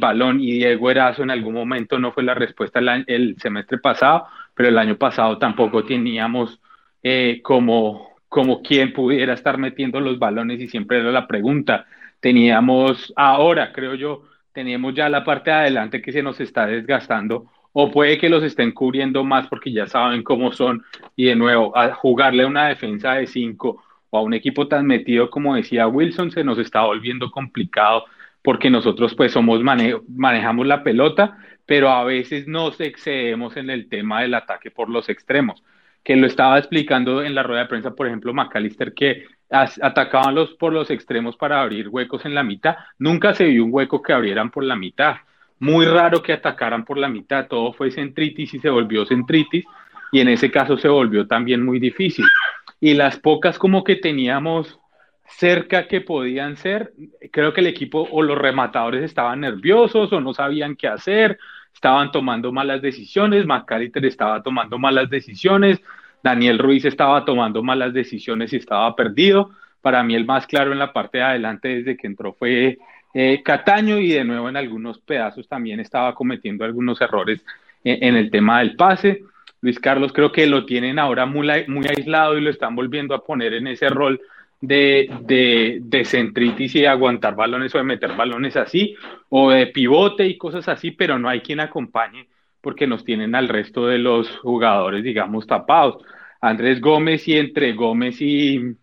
balón y Diego Erazo en algún momento no fue la respuesta el, semestre pasado, pero el año pasado tampoco teníamos eh, como como quien pudiera estar metiendo los balones y siempre era la pregunta. Teníamos ahora, creo yo, teníamos ya la parte de adelante que se nos está desgastando o puede que los estén cubriendo más porque ya saben cómo son y de nuevo, a jugarle una defensa de cinco o a un equipo tan metido como decía Wilson se nos está volviendo complicado porque nosotros pues somos manejamos la pelota, pero a veces nos excedemos en el tema del ataque por los extremos que lo estaba explicando en la rueda de prensa, por ejemplo, McAllister, que atacaban los, por los extremos para abrir huecos en la mitad. Nunca se vio un hueco que abrieran por la mitad. Muy raro que atacaran por la mitad. Todo fue centritis y se volvió centritis. Y en ese caso se volvió también muy difícil. Y las pocas como que teníamos cerca que podían ser, creo que el equipo o los rematadores estaban nerviosos o no sabían qué hacer estaban tomando malas decisiones, McAllister estaba tomando malas decisiones, Daniel Ruiz estaba tomando malas decisiones y estaba perdido. Para mí el más claro en la parte de adelante desde que entró fue eh, Cataño y de nuevo en algunos pedazos también estaba cometiendo algunos errores en, el tema del pase. Luis Carlos creo que lo tienen ahora muy, aislado y lo están volviendo a poner en ese rol de, de, de, centritis y aguantar balones o de meter balones así, o de pivote y cosas así, pero no hay quien acompañe porque nos tienen al resto de los jugadores, digamos, tapados. Andrés Gómez y entre Gómez y,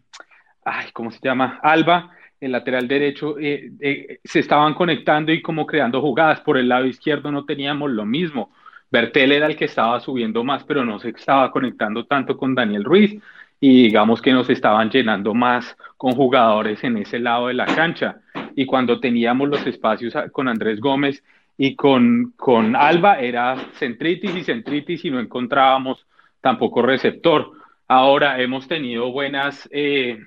ay, ¿cómo se llama? Alba, el lateral derecho, eh, eh, se estaban conectando y como creando jugadas. Por el lado izquierdo no teníamos lo mismo. Bertel era el que estaba subiendo más, pero no se estaba conectando tanto con Daniel Ruiz y digamos que nos estaban llenando más con jugadores en ese lado de la cancha. Y cuando teníamos los espacios con Andrés Gómez y con, con Alba era centritis y centritis y no encontrábamos tampoco receptor. Ahora hemos tenido buenas, eh,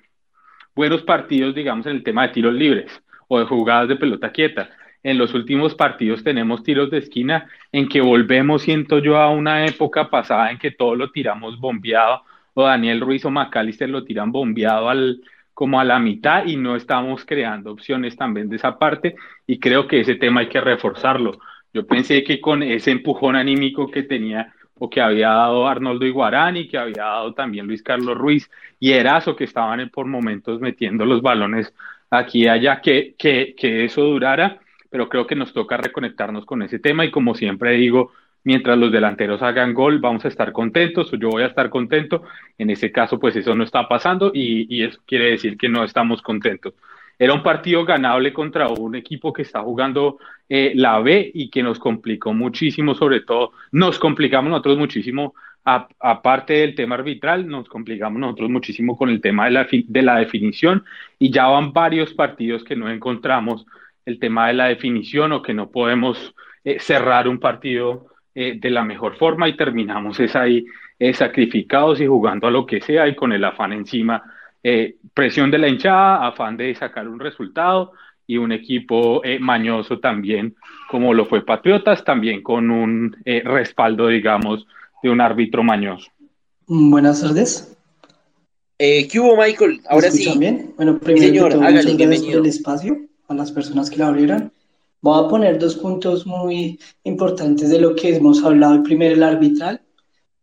buenos partidos, digamos, en el tema de tiros libres o de jugadas de pelota quieta. En los últimos partidos tenemos tiros de esquina en que volvemos, siento yo, a una época pasada en que todo lo tiramos bombeado o Daniel Ruiz o McAllister lo tiran bombeado al, como a la mitad y no estamos creando opciones también de esa parte y creo que ese tema hay que reforzarlo. Yo pensé que con ese empujón anímico que tenía o que había dado Arnoldo Iguarán y que había dado también Luis Carlos Ruiz y Erazo que estaban por momentos metiendo los balones aquí y allá, que, que, que eso durara, pero creo que nos toca reconectarnos con ese tema y como siempre digo, mientras los delanteros hagan gol, vamos a estar contentos, o yo voy a estar contento. En ese caso, pues eso no está pasando y, eso quiere decir que no estamos contentos. Era un partido ganable contra un equipo que está jugando eh, la B y que nos complicó muchísimo, sobre todo nos complicamos nosotros muchísimo, aparte del tema arbitral, nos complicamos nosotros muchísimo con el tema de la, de la definición y ya van varios partidos que no encontramos el tema de la definición o que no podemos eh, cerrar un partido eh, de la mejor forma y terminamos es ahí eh, sacrificados y jugando a lo que sea y con el afán encima, eh, presión de la hinchada, afán de sacar un resultado y un equipo mañoso también, como lo fue Patriotas, también con un respaldo, digamos, de un árbitro mañoso. Buenas tardes. ¿Qué hubo, Michael? Ahora sí. Bien? Bueno, primero señor, todo, muchas gracias por el espacio, a las personas que lo abrieron. Voy a poner dos puntos muy importantes de lo que hemos hablado. El primero, el arbitral.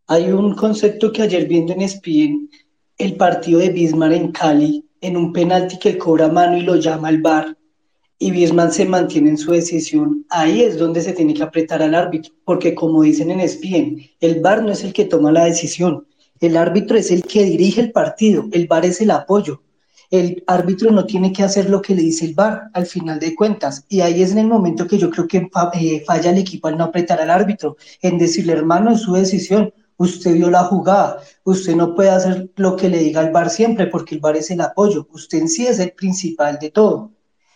Hay un concepto que ayer viendo en ESPN, el partido de Bismarck en Cali, en un penalti que cobra mano y lo llama el VAR, y Bismarck se mantiene en su decisión, ahí es donde se tiene que apretar al árbitro, porque como dicen en ESPN, el VAR no es el que toma la decisión, El árbitro es el que dirige el partido, el VAR es el apoyo. El árbitro no tiene que hacer lo que le dice el VAR al final de cuentas. Y ahí es en el momento que yo creo que eh, falla el equipo al no apretar al árbitro, en decirle, hermano, es su decisión. Usted vio la jugada, usted no puede hacer lo que le diga el VAR siempre porque el VAR es el apoyo, usted en sí es el principal de todo.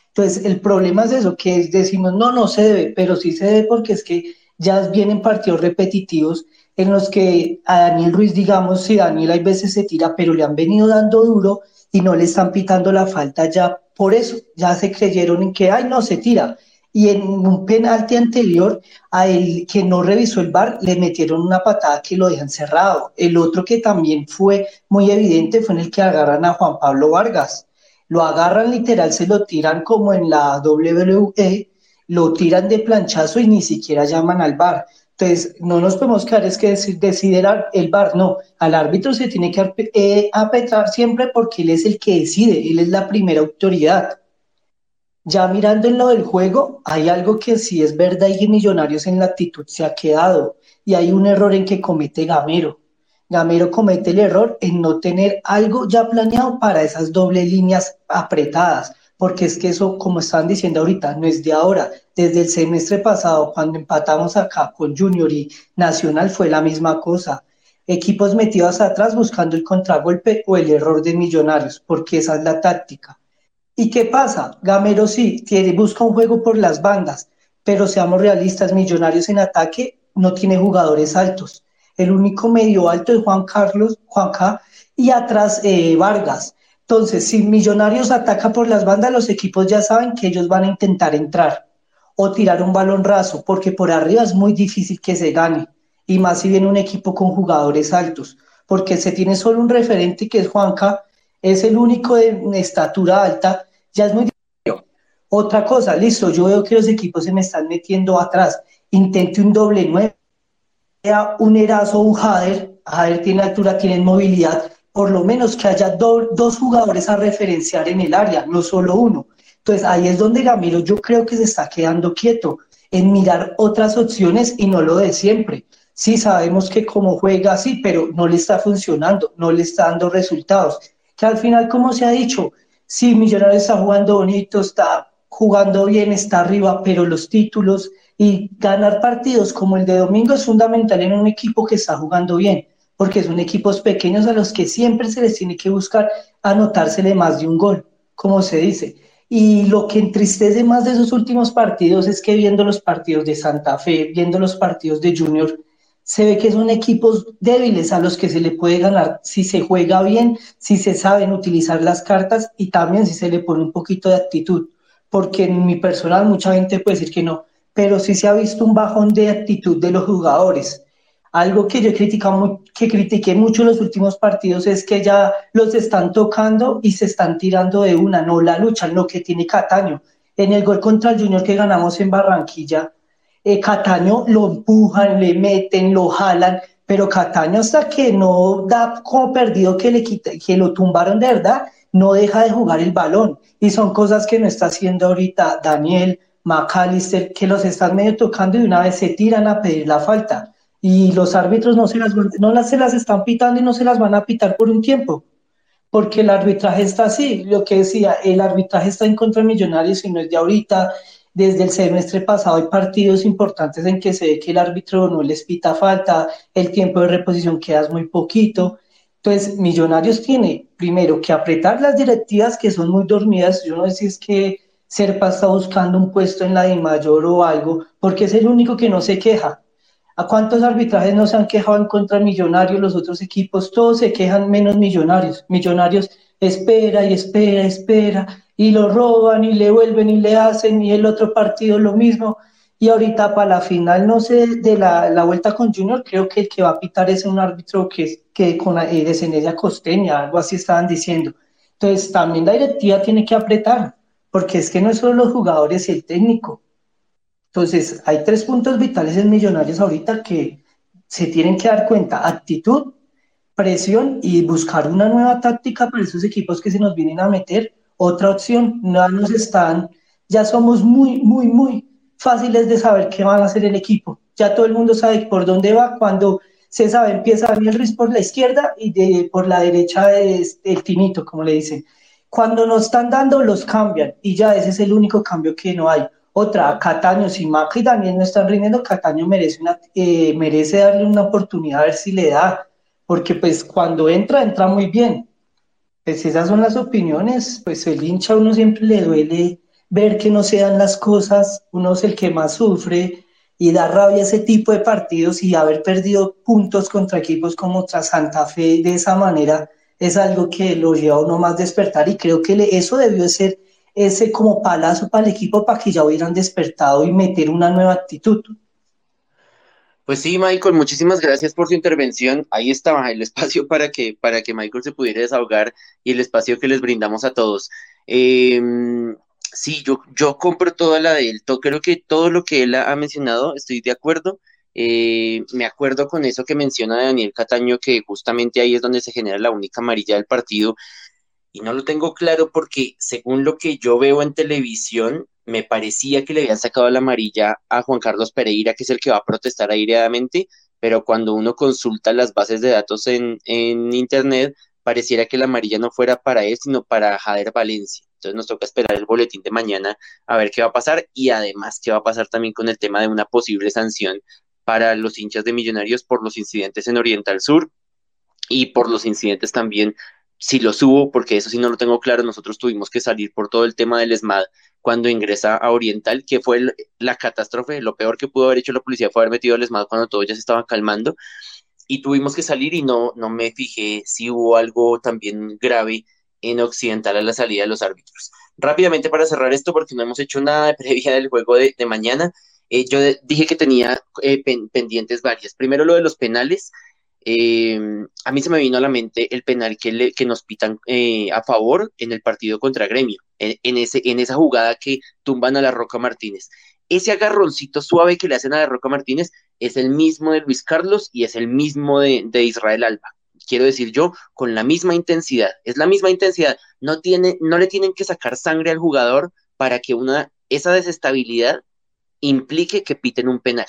Entonces, el problema es eso, que decimos, no, no se debe, pero sí se debe porque es que ya vienen partidos repetitivos en los que a Daniel Ruiz, digamos, si Daniel hay veces se tira, pero le han venido dando duro y no le están pitando la falta ya por eso, ya se creyeron en que, ay, no, se tira. Y en un penalti anterior, a el que no revisó el bar, le metieron una patada que lo dejan cerrado. El otro que también fue muy evidente fue en el que agarran a Juan Pablo Vargas. Lo agarran literal, se lo tiran como en la WWE, lo tiran de planchazo y ni siquiera llaman al bar. Entonces, no nos podemos quedar es que decidir el bar, no, al árbitro se tiene que eh, apetar siempre porque él es el que decide, él es la primera autoridad. Ya mirando en lo del juego, hay algo que sí es verdad y Millonarios en la actitud se ha quedado y hay un error en que comete Gamero. Gamero comete el error en no tener algo ya planeado para esas doble líneas apretadas porque es que eso, como están diciendo ahorita, no es de ahora. Desde el semestre pasado, cuando empatamos acá con Junior y Nacional, fue la misma cosa. Equipos metidos atrás buscando el contragolpe o el error de Millonarios, porque esa es la táctica. ¿Y qué pasa? Gamero sí, tiene, busca un juego por las bandas, pero seamos realistas, Millonarios en ataque no tiene jugadores altos. El único medio alto es Juan Carlos, Juanca, y atrás eh, Vargas. Entonces, si Millonarios ataca por las bandas, los equipos ya saben que ellos van a intentar entrar o tirar un balón raso, porque por arriba es muy difícil que se gane, y más si viene un equipo con jugadores altos, porque se tiene solo un referente que es Juanca, es el único de estatura alta, ya es muy difícil. Otra cosa, listo, yo veo que los equipos se me están metiendo atrás, intente un doble nueve, un Erazo, un Jader, Jader tiene altura, tiene movilidad, por lo menos que haya dos jugadores a referenciar en el área, no solo uno. Entonces ahí es donde Gamiro yo creo que se está quedando quieto en mirar otras opciones y no lo de siempre. Sí sabemos que como juega así, pero no le está funcionando, no le está dando resultados. Que al final, como se ha dicho, sí, Millonarios está jugando bonito, está jugando bien, está arriba, pero los títulos y ganar partidos como el de domingo es fundamental en un equipo que está jugando bien porque son equipos pequeños a los que siempre se les tiene que buscar anotársele más de un gol, como se dice. Y lo que entristece más de esos últimos partidos es que viendo los partidos de Santa Fe, viendo los partidos de Junior, se ve que son equipos débiles a los que se le puede ganar si se juega bien, si se saben utilizar las cartas y también si se le pone un poquito de actitud. Porque en mi personal mucha gente puede decir que no, pero sí se ha visto un bajón de actitud de los jugadores algo que yo que critiqué mucho en los últimos partidos es que ya los están tocando y se están tirando de una, no la lucha, lo que tiene Cataño. En el gol contra el Junior que ganamos en Barranquilla, eh, Cataño lo empujan, le meten, lo jalan, pero Cataño hasta que no da como perdido que, le quita, que lo tumbaron de verdad, no deja de jugar el balón. Y son cosas que no está haciendo ahorita Daniel, McAllister, que los están medio tocando y de una vez se tiran a pedir la falta y los árbitros no se las, no las, se las están pitando y no se las van a pitar por un tiempo, porque el arbitraje está así, lo que decía, el arbitraje está en contra de Millonarios y no es de ahorita, desde el semestre pasado hay partidos importantes en que se ve que el árbitro no les pita falta, el tiempo de reposición queda muy poquito, entonces Millonarios tiene primero que apretar las directivas que son muy dormidas, yo no sé si es que Serpa está buscando un puesto en la de mayor o algo, porque es el único que no se queja, ¿A cuántos arbitrajes no se han quejado en contra Millonarios los otros equipos? Todos se quejan menos Millonarios. Millonarios espera y espera, espera, y lo roban y le vuelven y le hacen, y el otro partido lo mismo. Y ahorita para la final, no sé, de la, vuelta con Junior, creo que el que va a pitar es un árbitro que, que con la eh, descendencia costeña, algo así estaban diciendo. Entonces también la directiva tiene que apretar, porque es que no solo los jugadores y el técnico, entonces, hay tres puntos vitales en Millonarios ahorita que se tienen que dar cuenta, actitud, presión y buscar una nueva táctica para esos equipos que se nos vienen a meter. Otra opción, no nos están, ya somos muy, muy, muy fáciles de saber qué van a hacer el equipo. Ya todo el mundo sabe por dónde va cuando se sabe, empieza Daniel Riz por la izquierda y de, por la derecha es el Tinito, como le dicen. Cuando nos están dando, los cambian y ya ese es el único cambio que no hay. Otra, Cataño, si y Daniel no están rindiendo, Cataño merece, una, eh, merece darle una oportunidad a ver si le da, porque pues cuando entra, entra muy bien. Pues esas son las opiniones, pues el hincha a uno siempre le duele ver que no se dan las cosas, uno es el que más sufre y da rabia ese tipo de partidos y haber perdido puntos contra equipos como tras Santa Fe de esa manera es algo que lo lleva a uno más despertar y creo que eso debió ser ese como palazo para el equipo para que ya hubieran despertado y meter una nueva actitud. Pues sí, Michael, muchísimas gracias por su intervención. Ahí estaba el espacio para que, para que Michael se pudiera desahogar y el espacio que les brindamos a todos. Em, sí, yo, yo compro toda la de él. Creo que todo lo que él ha mencionado, estoy de acuerdo. Eh, me acuerdo con eso que menciona Daniel Cataño, que justamente ahí es donde se genera la única amarilla del partido y no lo tengo claro porque según lo que yo veo en televisión, me parecía que le habían sacado la amarilla a Juan Carlos Pereira, que es el que va a protestar aireadamente, pero cuando uno consulta las bases de datos en, en internet, pareciera que la amarilla no fuera para él, sino para Jader Valencia. Entonces nos toca esperar el boletín de mañana a ver qué va a pasar y además qué va a pasar también con el tema de una posible sanción para los hinchas de Millonarios por los incidentes en Oriental Sur y por los incidentes también si lo subo, porque eso sí no lo tengo claro, nosotros tuvimos que salir por todo el tema del ESMAD cuando ingresa a Oriental, que fue la catástrofe, lo peor que pudo haber hecho la policía fue haber metido al ESMAD cuando todo ya se estaba calmando, y tuvimos que salir y no, no me fijé si hubo algo también grave en Occidental a la salida de los árbitros. Rápidamente para cerrar esto, porque no hemos hecho nada de previa del juego de, mañana, eh, yo dije que tenía eh, pendientes varias. Primero lo de los penales, eh, a mí se me vino a la mente el penal que, que nos pitan eh, a favor en el partido contra Gremio, en, ese, en esa jugada que tumban a la Roca Martínez. Ese agarroncito suave que le hacen a la Roca Martínez es el mismo de Luis Carlos y es el mismo de, de Israel Alba. Quiero decir yo, con la misma intensidad, es la misma intensidad. No, tiene, no le tienen que sacar sangre al jugador para que una, esa desestabilidad implique que piten un penal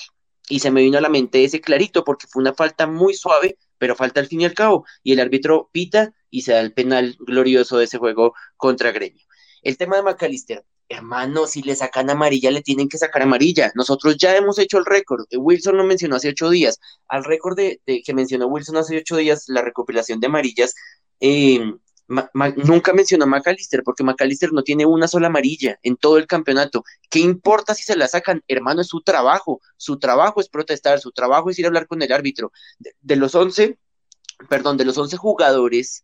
y se me vino a la mente ese clarito porque fue una falta muy suave, pero falta al fin y al cabo, y el árbitro pita y se da el penal glorioso de ese juego contra Gremio. El tema de McAllister, hermano, si le sacan amarilla, le tienen que sacar amarilla. Nosotros ya hemos hecho el récord. Wilson lo mencionó hace ocho días. Al récord de, que mencionó Wilson hace ocho días, la recopilación de amarillas, eh, nunca mencionó a McAllister porque McAllister no tiene una sola amarilla en todo el campeonato. ¿Qué importa si se la sacan? Hermano, es su trabajo. Su trabajo es protestar, su trabajo es ir a hablar con el árbitro. De, los 11, perdón, de los 11 jugadores,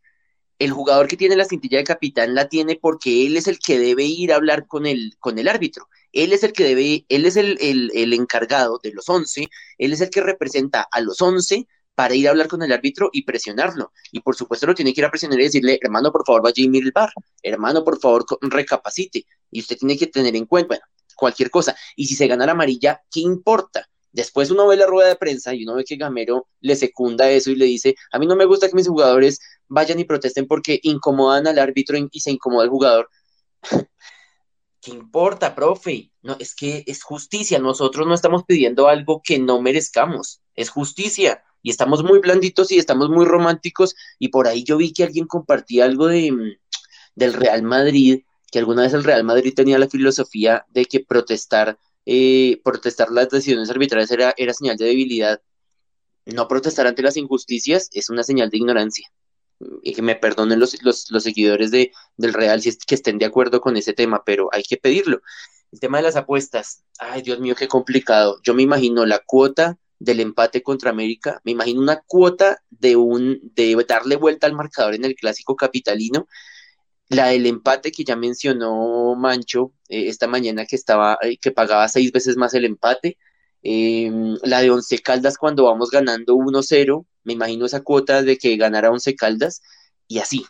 el jugador que tiene la cintilla de capitán la tiene porque él es el que debe ir a hablar con el, con el árbitro. Él es el que debe, él es el, el, el encargado de los 11, él es el que representa a los 11 para ir a hablar con el árbitro y presionarlo. Y por supuesto lo tiene que ir a presionar y decirle, hermano, por favor, vaya y mire el bar. Hermano, por favor, recapacite. Y usted tiene que tener en cuenta, bueno, cualquier cosa. Y si se gana la amarilla, ¿qué importa? Después uno ve la rueda de prensa y uno ve que Gamero le secunda eso y le dice, a mí no me gusta que mis jugadores vayan y protesten porque incomodan al árbitro y se incomoda el jugador. ¿Qué importa, profe? No, es que es justicia. Nosotros no estamos pidiendo algo que no merezcamos. Es justicia y estamos muy blanditos y estamos muy románticos y por ahí yo vi que alguien compartía algo de, mm, del Real Madrid, que alguna vez el Real Madrid tenía la filosofía de que protestar, eh, protestar las decisiones arbitrales era, era señal de debilidad. No protestar ante las injusticias es una señal de ignorancia. Y que me perdonen los, los, los seguidores de, del Real si es que estén de acuerdo con ese tema, pero hay que pedirlo. El tema de las apuestas, ay Dios mío, qué complicado. Yo me imagino la cuota del empate contra América. Me imagino una cuota de un de darle vuelta al marcador en el clásico capitalino. La del empate que ya mencionó Mancho eh, esta mañana que estaba eh, que pagaba seis veces más el empate. Em, la de Once Caldas cuando vamos ganando 1-0. Me imagino esa cuota de que ganara Once Caldas y así.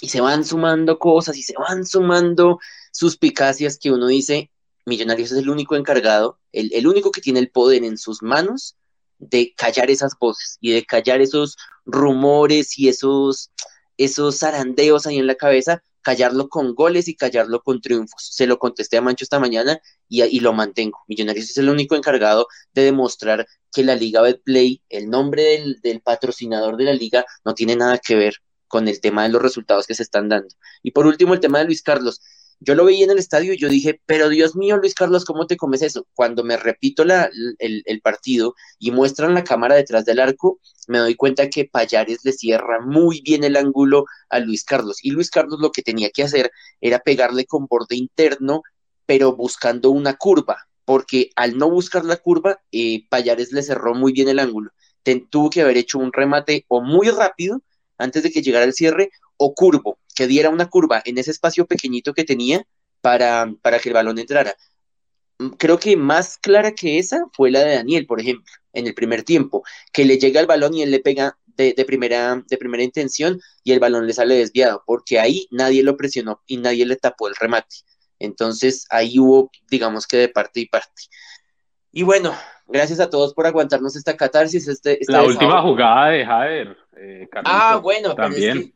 Y se van sumando cosas y se van sumando suspicacias que uno dice, Millonarios es el único encargado, el, único que tiene el poder en sus manos de callar esas voces y de callar esos rumores y esos, esos zarandeos ahí en la cabeza callarlo con goles y callarlo con triunfos. Se lo contesté a Mancho esta mañana y, lo mantengo. Millonarios es el único encargado de demostrar que la Liga Betplay, el nombre del, del patrocinador de la liga, no tiene nada que ver con el tema de los resultados que se están dando. Y por último, el tema de Luis Carlos yo lo veía en el estadio y yo dije, pero Dios mío, Luis Carlos, ¿cómo te comes eso? Cuando me repito la, el, partido y muestran la cámara detrás del arco, me doy cuenta que Payares le cierra muy bien el ángulo a Luis Carlos. Y Luis Carlos lo que tenía que hacer era pegarle con borde interno, pero buscando una curva, porque al no buscar la curva, eh, Payares le cerró muy bien el ángulo. tuvo que haber hecho un remate o muy rápido antes de que llegara el cierre o curvo, que diera una curva en ese espacio pequeñito que tenía para, para que el balón entrara. Mm, creo que más clara que esa fue la de Daniel, por ejemplo, en el primer tiempo, que le llega el balón y él le pega de, primera, de primera intención y el balón le sale desviado, porque ahí nadie lo presionó y nadie le tapó el remate. Entonces ahí hubo, digamos que de parte y parte. Y bueno, gracias a todos por aguantarnos esta catarsis. Este, la última jugada de Jader. Eh, ah, bueno, también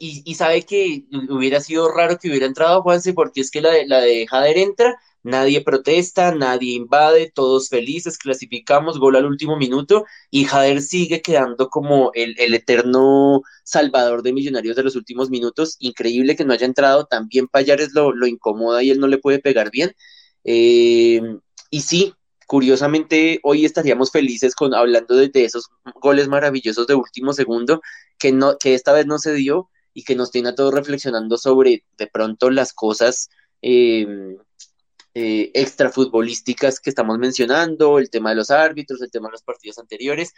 y, sabe que hubiera sido raro que hubiera entrado Juanse, porque es que la de, la de Jader entra, nadie protesta, nadie invade, todos felices, clasificamos, gol al último minuto, y Jader sigue quedando como el, eterno salvador de millonarios de los últimos minutos. Increíble que no haya entrado, también Payares lo, lo incomoda y él no le puede pegar bien. Eh, y sí, curiosamente hoy estaríamos felices con hablando de, de, esos goles maravillosos de último segundo que no que esta vez no se dio y que nos tiene a todos reflexionando sobre de pronto las cosas eh, eh, extrafutbolísticas que estamos mencionando, el tema de los árbitros, el tema de los partidos anteriores,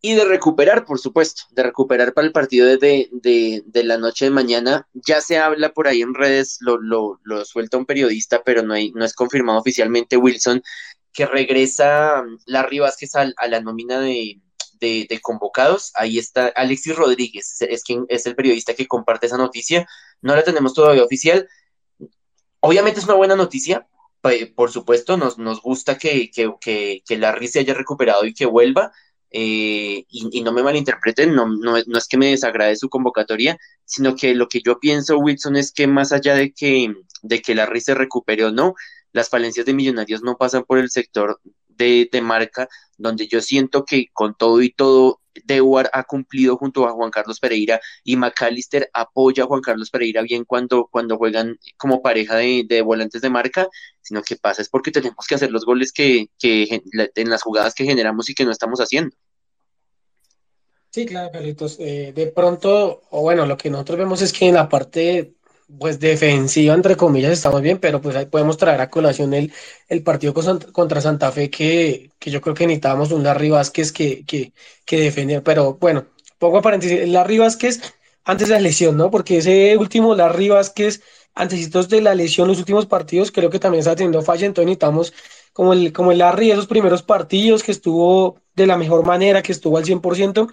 y de recuperar, por supuesto, de recuperar para el partido de, de, la noche de mañana. Ya se habla por ahí en redes, lo, lo, lo suelta un periodista, pero no, hay, no es confirmado oficialmente, Wilson, que regresa Larry Vázquez a la nómina de, de, convocados. Ahí está Alexis Rodríguez, es quien es el periodista que comparte esa noticia. No la tenemos todavía oficial. Obviamente es una buena noticia, por supuesto, nos, nos gusta que, que, que, Larry se haya recuperado y que vuelva. Eh, y, no me malinterpreten, no, no, no, es que me desagrade su convocatoria, sino que lo que yo pienso, Wilson, es que más allá de que, de que Larry se recupere o no, las falencias de Millonarios no pasan por el sector de, marca, donde yo siento que con todo y todo, Dewar ha cumplido junto a Juan Carlos Pereira y McAllister apoya a Juan Carlos Pereira bien cuando, cuando juegan como pareja de, volantes de marca, sino que pasa es porque tenemos que hacer los goles que, que en las jugadas que generamos y que no estamos haciendo. Sí, claro, Carlitos. Eh, de pronto, o bueno, lo que nosotros vemos es que en la parte pues defensiva, entre comillas, estamos bien, pero pues ahí podemos traer a colación el, el partido contra Santa Fe, que, que yo creo que necesitábamos un Larry Vázquez que, que, que defender, pero bueno, poco aparente, Larry Vázquez antes de la lesión, ¿no? Porque ese último Larry Vázquez, antes de la lesión, los últimos partidos, creo que también está teniendo falla, entonces necesitamos como el, como el Larry, esos primeros partidos que estuvo de la mejor manera, que estuvo al 100%,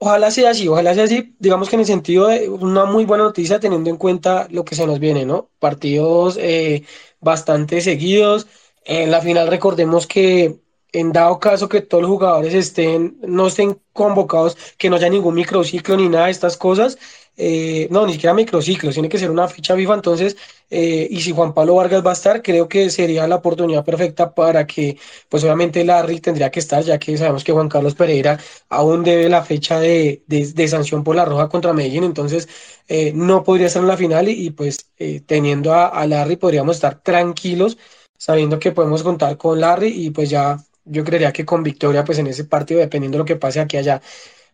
Ojalá sea así, ojalá sea así, digamos que en el sentido de una muy buena noticia teniendo en cuenta lo que se nos viene, ¿no? Partidos eh, bastante seguidos. En la final recordemos que en dado caso que todos los jugadores estén, no estén convocados, que no haya ningún microciclo ni nada de estas cosas, eh, no, ni siquiera microciclos, tiene que ser una ficha viva, entonces, eh, y si Juan Pablo Vargas va a estar, creo que sería la oportunidad perfecta para que, pues obviamente Larry tendría que estar, ya que sabemos que Juan Carlos Pereira aún debe la fecha de, sanción por la roja contra Medellín, entonces eh, no podría estar en la final y, pues teniendo a, a, Larry podríamos estar tranquilos, sabiendo que podemos contar con Larry y pues ya yo creería que con victoria, pues en ese partido, dependiendo de lo que pase aquí allá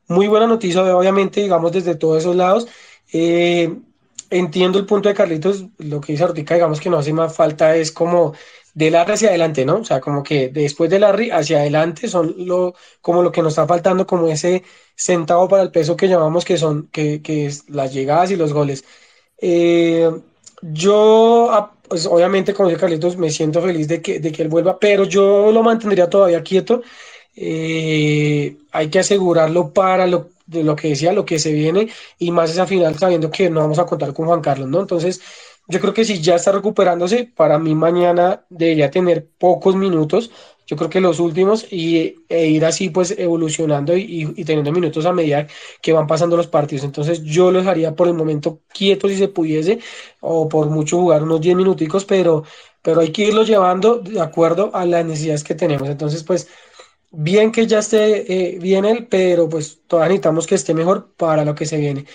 muy buena noticia, obviamente, digamos, desde todos esos lados. Eh, entiendo el punto de Carlitos, lo que dice Ortica, digamos que no hace más falta es como de Larry hacia adelante, ¿no? O sea, como que después de Larry hacia adelante son lo, como lo que nos está faltando, como ese centavo para el peso que llamamos que son, que, que es las llegadas y los goles. Eh, yo, pues obviamente, como dice Carlitos, me siento feliz de que, de que él vuelva, pero yo lo mantendría todavía quieto eh, hay que asegurarlo para lo, de lo que decía, lo que se viene y más esa final sabiendo que no vamos a contar con Juan Carlos, ¿no? Entonces, yo creo que si ya está recuperándose, para mí mañana debería tener pocos minutos, yo creo que los últimos y, e ir así pues evolucionando y, teniendo minutos a medida que van pasando los partidos. Entonces yo los haría por el momento quietos si se pudiese o por mucho jugar unos 10 minuticos, pero, pero hay que irlo llevando de acuerdo a las necesidades que tenemos. Entonces pues bien que ya esté eh, bien él, pero pues todavía necesitamos que esté mejor para lo que se viene.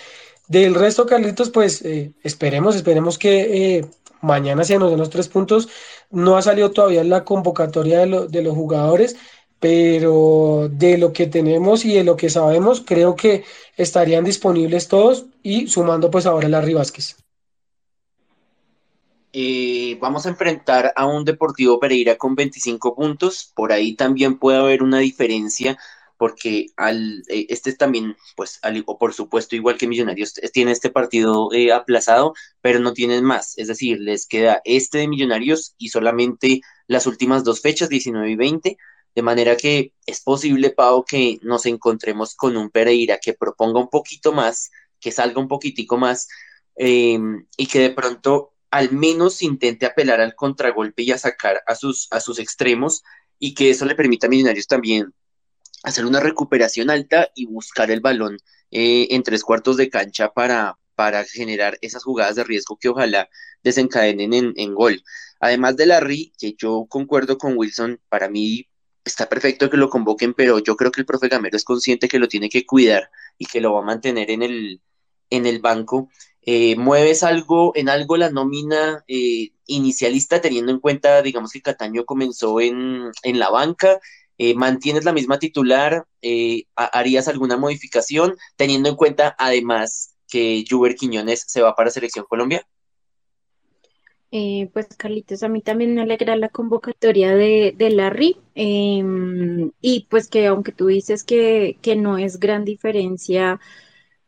Del resto, Carlitos, pues eh, esperemos, esperemos que eh, mañana se nos den los tres puntos. No ha salido todavía la convocatoria de, de, los jugadores, pero de lo que tenemos y de lo que sabemos, creo que estarían disponibles todos y sumando pues ahora Larry Vázquez. Eh, vamos a enfrentar a un Deportivo Pereira con 25 puntos. Por ahí también puede haber una diferencia porque al, eh, este también, pues, al, por supuesto, igual que Millonarios, tiene este partido eh, aplazado, pero no tienen más. Es decir, les queda este de Millonarios y solamente las últimas dos fechas, 19 y 20. De manera que es posible, Pau, que nos encontremos con un Pereira que proponga un poquito más, que salga un poquitico más em, y que de pronto al menos intente apelar al contragolpe y a sacar a sus, a sus extremos y que eso le permita a Millonarios también hacer una recuperación alta y buscar el balón eh, en tres cuartos de cancha para, para generar esas jugadas de riesgo que ojalá desencadenen en, en gol. Además de Larry, que yo concuerdo con Wilson, para mí está perfecto que lo convoquen, pero yo creo que el profe Gamero es consciente que lo tiene que cuidar y que lo va a mantener en el, en el banco. Eh, ¿Mueves algo en algo la nómina eh, inicialista teniendo en cuenta, digamos que Cataño comenzó en, en la banca eh, ¿Mantienes la misma titular? Eh, ¿Harías alguna modificación teniendo en cuenta además que Juber Quiñones se va para Selección Colombia? Eh, pues Carlitos, a mí también me alegra la convocatoria de, de Larry em, y pues que aunque tú dices que, que no es gran diferencia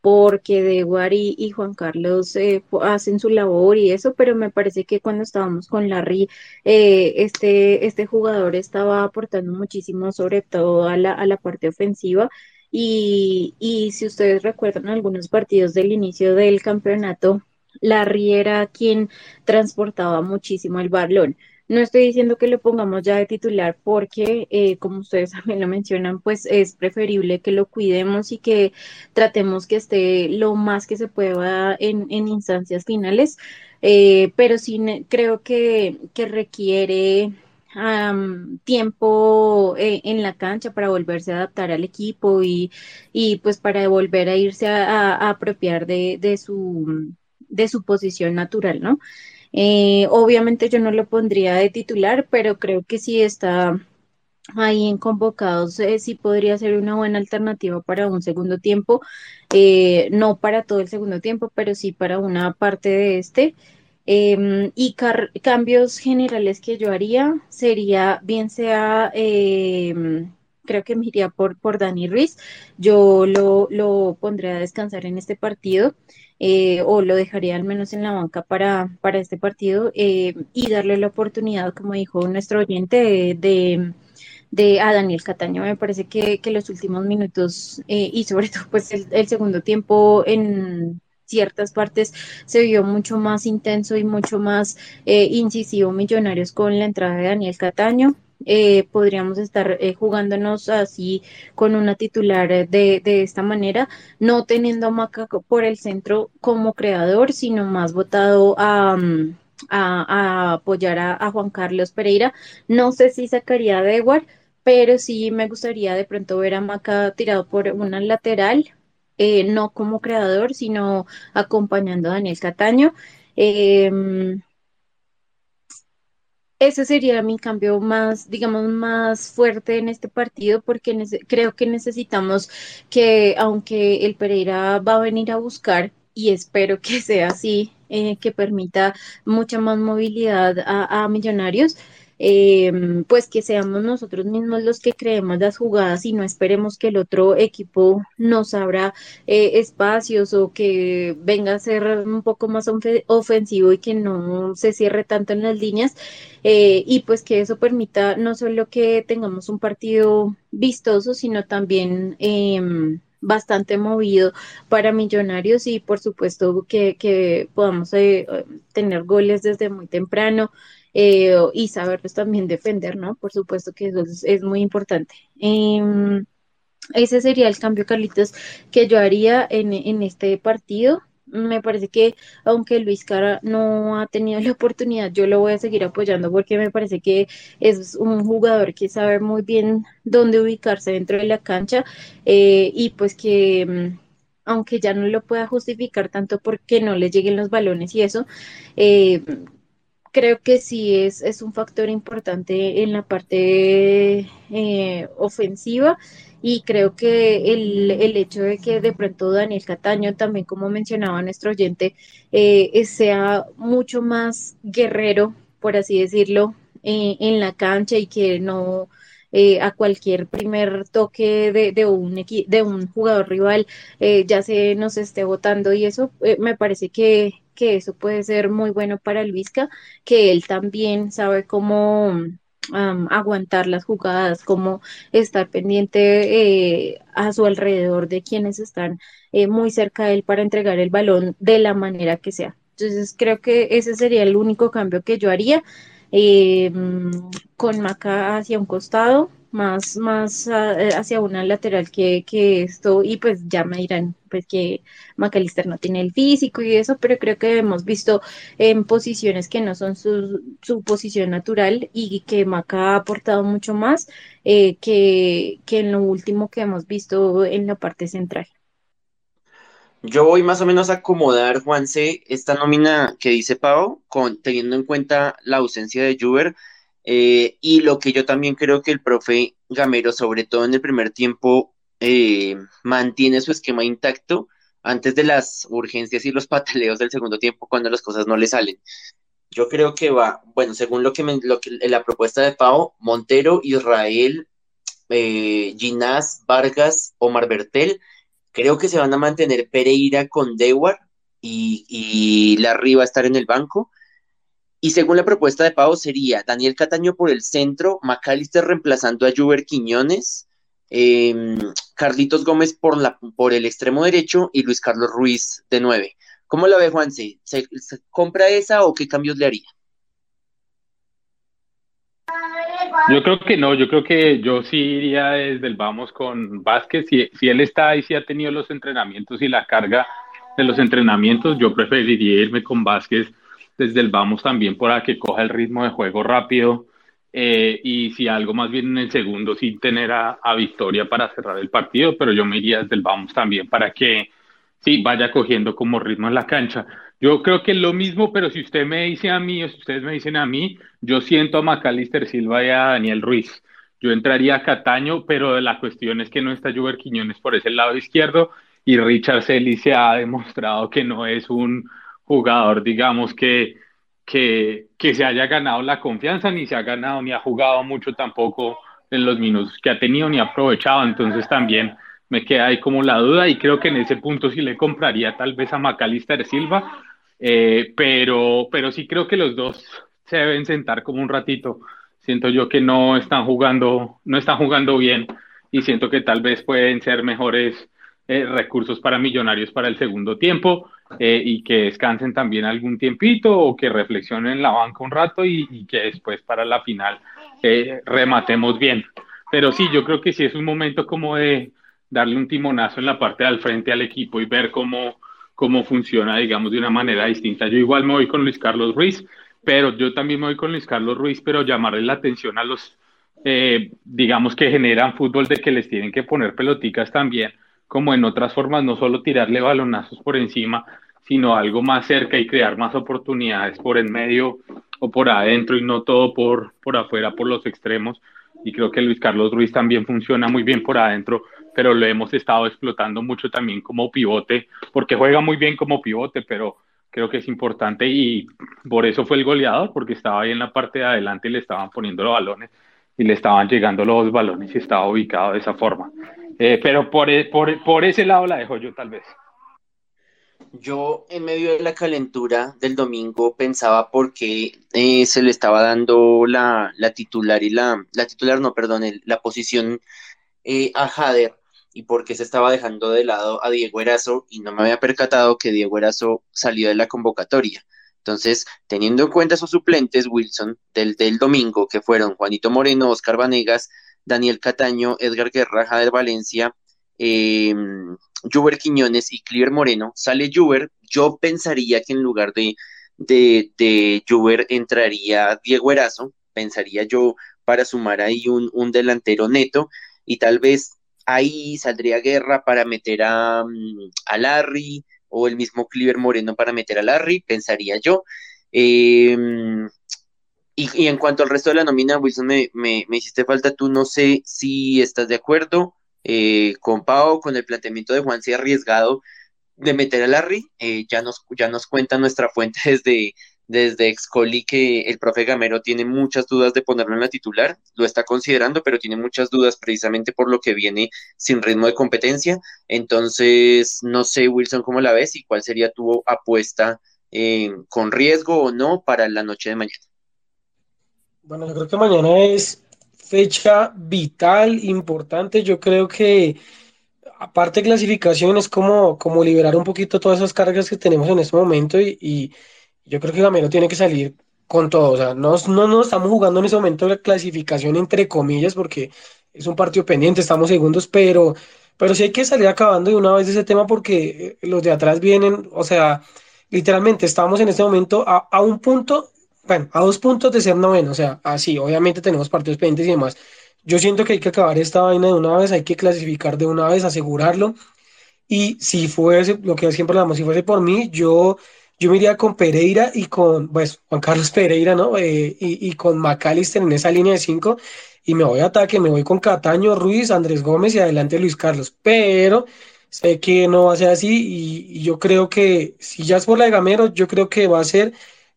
porque De y, y Juan Carlos eh, hacen su labor y eso, pero me parece que cuando estábamos con Larry, eh, este, este jugador estaba aportando muchísimo, sobre todo a la, a la parte ofensiva. Y, y si ustedes recuerdan algunos partidos del inicio del campeonato, Larry era quien transportaba muchísimo el balón. No estoy diciendo que lo pongamos ya de titular porque, eh, como ustedes también lo mencionan, pues es preferible que lo cuidemos y que tratemos que esté lo más que se pueda en, instancias finales, eh, pero sí creo que, requiere tiempo eh, en la cancha para volverse a adaptar al equipo y, pues para volver a irse a, apropiar de, de, su, de su posición natural, ¿no? Eh, obviamente yo no lo pondría de titular, pero creo que si está ahí en convocados, eh, sí podría ser una buena alternativa para un segundo tiempo, eh, no para todo el segundo tiempo, pero sí para una parte de este. Em, y cambios generales que yo haría sería, bien sea, em, creo que me iría por, por Dani Ruiz, yo lo, lo pondré a descansar en este partido. Eh, o lo dejaría al menos en la banca para, para este partido eh, y darle la oportunidad, como dijo nuestro oyente, de, de, a Daniel Cataño. Me parece que, que los últimos minutos eh, y sobre todo pues el, segundo tiempo en ciertas partes se vio mucho más intenso y mucho más incisivo Millonarios con la entrada de Daniel Cataño. Eh, podríamos estar eh, jugándonos así con una titular de, de, esta manera, no teniendo a Maca por el centro como creador, sino más votado a, mm, a, apoyar a, Juan Carlos Pereira. No sé si sacaría a Dewar, pero sí me gustaría de pronto ver a Maca tirado por una lateral, eh, no como creador, sino acompañando a Daniel Cataño. Eh, ese sería mi cambio más, digamos, más fuerte en este partido porque creo que necesitamos que, aunque el Pereira va a venir a buscar, y espero que sea así, eh, que permita mucha más movilidad a Millonarios, Em, pues que seamos nosotros mismos los que creemos las jugadas y no esperemos que el otro equipo nos abra eh, espacios o que venga a ser un poco más ofensivo y que no se cierre tanto en las líneas eh, y pues que eso permita no solo que tengamos un partido vistoso, sino también... Em, bastante movido para Millonarios y por supuesto que, podamos eh, tener goles desde muy temprano eh, y saberlos también defender, ¿no? Por supuesto que eso es, muy importante. Em, ese sería el cambio, Carlitos, que yo haría en, en este partido me parece que aunque Luis Cara no ha tenido la oportunidad, yo lo voy a seguir apoyando porque me parece que es un jugador que sabe muy bien dónde ubicarse dentro de la cancha eh, y pues que mm, aunque ya no lo pueda justificar tanto porque no le lleguen los balones y eso, eh, creo que sí es, es un factor importante en la parte eh, ofensiva y creo que el, el, hecho de que de pronto Daniel Cataño, también como mencionaba nuestro oyente, eh, sea mucho más guerrero, por así decirlo, eh, en la cancha y que no eh, a cualquier primer toque de, de, un, de un jugador rival ya se nos esté votando y eso me parece que, que eso puede ser muy bueno para el Vizca, que él también sabe cómo aguantar las jugadas, como estar pendiente eh, a su alrededor de quienes están eh, muy cerca de él para entregar el balón de la manera que sea. Entonces creo que ese sería el único cambio que yo haría. Eh, con Maca hacia un costado, más, más eh, hacia una lateral que, que, esto, y pues ya me dirán pues que McAllister no tiene el físico y eso, pero creo que hemos visto en posiciones que no son su, su posición natural y que Maca ha aportado mucho más eh, que, que en lo último que hemos visto en la parte central. Yo voy más o menos a acomodar, Juanse, esta nómina que dice Pau, con, teniendo en cuenta la ausencia de Juber, eh, y lo que yo también creo que el profe Gamero, sobre todo en el primer tiempo, eh, mantiene su esquema intacto antes de las urgencias y los pataleos del segundo tiempo cuando las cosas no le salen. Yo creo que va, bueno, según lo que, me, lo que la propuesta de Pau, Montero, Israel, eh, Ginás, Vargas, Omar Bertel, creo que se van a mantener Pereira con Dewar y, y la arriba estar en el banco y según la propuesta de Pau sería Daniel Cataño por el centro, Macalister reemplazando a Juber Quiñones, em, Carlitos Gómez por, la, por el extremo derecho y Luis Carlos Ruiz de nueve. ¿Cómo la ve Juan? ¿Se, compra esa o qué cambios le haría? Yo creo que no, yo creo que yo sí iría desde el vamos con Vázquez. Si, si él está y si ha tenido los entrenamientos y la carga de los entrenamientos, yo preferiría irme con Vázquez desde el vamos también para que coja el ritmo de juego rápido eh, y si algo más bien en el segundo sin tener a, Victoria para cerrar el partido, pero yo me iría desde el vamos también para que sí vaya cogiendo como ritmo en la cancha. Yo creo que es lo mismo, pero si usted me dice a mí o si ustedes me dicen a mí, yo siento a Macalister Silva y a Daniel Ruiz. Yo entraría a Cataño, pero la cuestión es que no está Juber Quiñones por ese lado izquierdo y Richard Selly se ha demostrado que no es un jugador, digamos, que, que, que se haya ganado la confianza, ni se ha ganado, ni ha jugado mucho tampoco en los minutos que ha tenido, ni ha aprovechado. Entonces también me queda ahí como la duda y creo que en ese punto sí le compraría tal vez a Macalister Silva, eh, pero, pero sí creo que los dos se deben sentar como un ratito. Siento yo que no están jugando, no están jugando bien y siento que tal vez pueden ser mejores eh, recursos para millonarios para el segundo tiempo eh, y que descansen también algún tiempito o que reflexionen en la banca un rato y, que después para la final eh, rematemos bien. Pero sí, yo creo que sí es un momento como de darle un timonazo en la parte del frente al equipo y ver cómo, cómo funciona, digamos, de una manera distinta. Yo igual me voy con Luis Carlos Ruiz, pero yo también me voy con Luis Carlos Ruiz, pero llamarle la atención a los, eh, digamos, que generan fútbol de que les tienen que poner peloticas también, como en otras formas, no solo tirarle balonazos por encima, sino algo más cerca y crear más oportunidades por en medio o por adentro y no todo por, por afuera, por los extremos. Y creo que Luis Carlos Ruiz también funciona muy bien por adentro, pero lo hemos estado explotando mucho también como pivote, porque juega muy bien como pivote, pero creo que es importante y por eso fue el goleador, porque estaba ahí en la parte de adelante y le estaban poniendo los balones y le estaban llegando los balones y estaba ubicado de esa forma. Eh, pero por, e, por, por ese lado la dejo yo tal vez. Yo en medio de la calentura del domingo pensaba por qué eh, se le estaba dando la, titular y la, la titular, no, perdón, la posición eh, a Jader y por qué se estaba dejando de lado a Diego Erazo y no me había percatado que Diego Erazo salió de la convocatoria. Entonces, teniendo en cuenta esos suplentes, Wilson, del, del domingo, que fueron Juanito Moreno, Oscar Vanegas, Daniel Cataño, Edgar Guerra, Jader Valencia, eh, Juber Quiñones y Cliver Moreno, sale Juber, yo pensaría que en lugar de, de, de Juber entraría Diego Erazo, pensaría yo para sumar ahí un, un delantero neto. Y tal vez ahí saldría Guerra para meter a, mm, a Larry o el mismo Cliver Moreno para meter a Larry, pensaría yo. Eh, y, en cuanto al resto de la nómina, Wilson, me, me, hiciste falta, tú no sé si estás de acuerdo eh, con Pau, con el planteamiento de Juan ha arriesgado de meter a Larry. Eh, ya, nos, ya nos cuenta nuestra fuente desde, desde Excoli que el profe Gamero tiene muchas dudas de ponerlo en la titular, lo está considerando, pero tiene muchas dudas precisamente por lo que viene sin ritmo de competencia. Entonces, no sé, Wilson, cómo la ves y cuál sería tu apuesta eh, con riesgo o no para la noche de mañana. Bueno, yo creo que mañana es fecha vital, importante. Yo creo que aparte de clasificación es como, como liberar un poquito todas esas cargas que tenemos en este momento y, yo creo que Gamero tiene que salir con todo. O sea, no, no nos estamos jugando en ese momento la clasificación entre comillas porque es un partido pendiente, estamos segundos, pero, pero sí hay que salir acabando de una vez ese tema porque eh, los de atrás vienen, o sea, literalmente estamos en este momento a, a un punto bueno, a dos puntos de ser noveno, o sea, así, obviamente tenemos partidos pendientes y demás. Yo siento que hay que acabar esta vaina de una vez, hay que clasificar de una vez, asegurarlo. Y si fuese, lo que siempre hablamos, si fuese por mí, yo, yo me iría con Pereira y con, pues, Juan Carlos Pereira, ¿no? Eh, y, y, con McAllister en esa línea de cinco. Y me voy a ataque, me voy con Cataño, Ruiz, Andrés Gómez y adelante Luis Carlos. Pero sé que no va a ser así y, yo creo que, si ya es por la de Gamero, yo creo que va a ser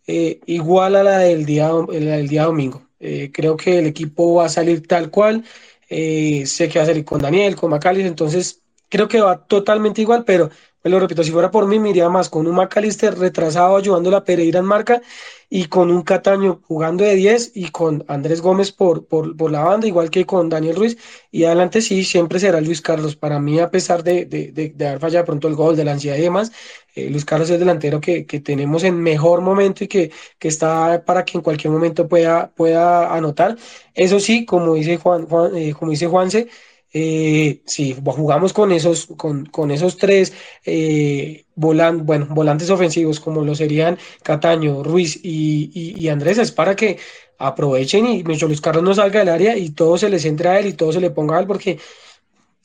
eh, igual a la del día, del día domingo. Eh, creo que el equipo va a salir tal cual. Eh, sé que va a salir con Daniel, con Macalis, entonces creo que va totalmente igual, pero me lo repito, si fuera por mí, me más con un McAllister retrasado ayudando a la Pereira en marca y con un Cataño jugando de 10 y con Andrés Gómez por, por, la banda, igual que con Daniel Ruiz. Y adelante sí, siempre será Luis Carlos. Para mí, a pesar de, de, de, haber fallado pronto el gol, de la ansiedad y demás, eh, Luis Carlos es el delantero que, que, tenemos en mejor momento y que, que, está para que en cualquier momento pueda, pueda anotar. Eso sí, como dice Juan, Juan eh, como dice Juanse, eh, sí, jugamos con esos, con, con esos tres eh, bueno, volantes ofensivos como lo serían Cataño, Ruiz y, Andrés, es para que aprovechen y Luis Carlos no salga del área y todo se les entre a él y todo se le ponga a él porque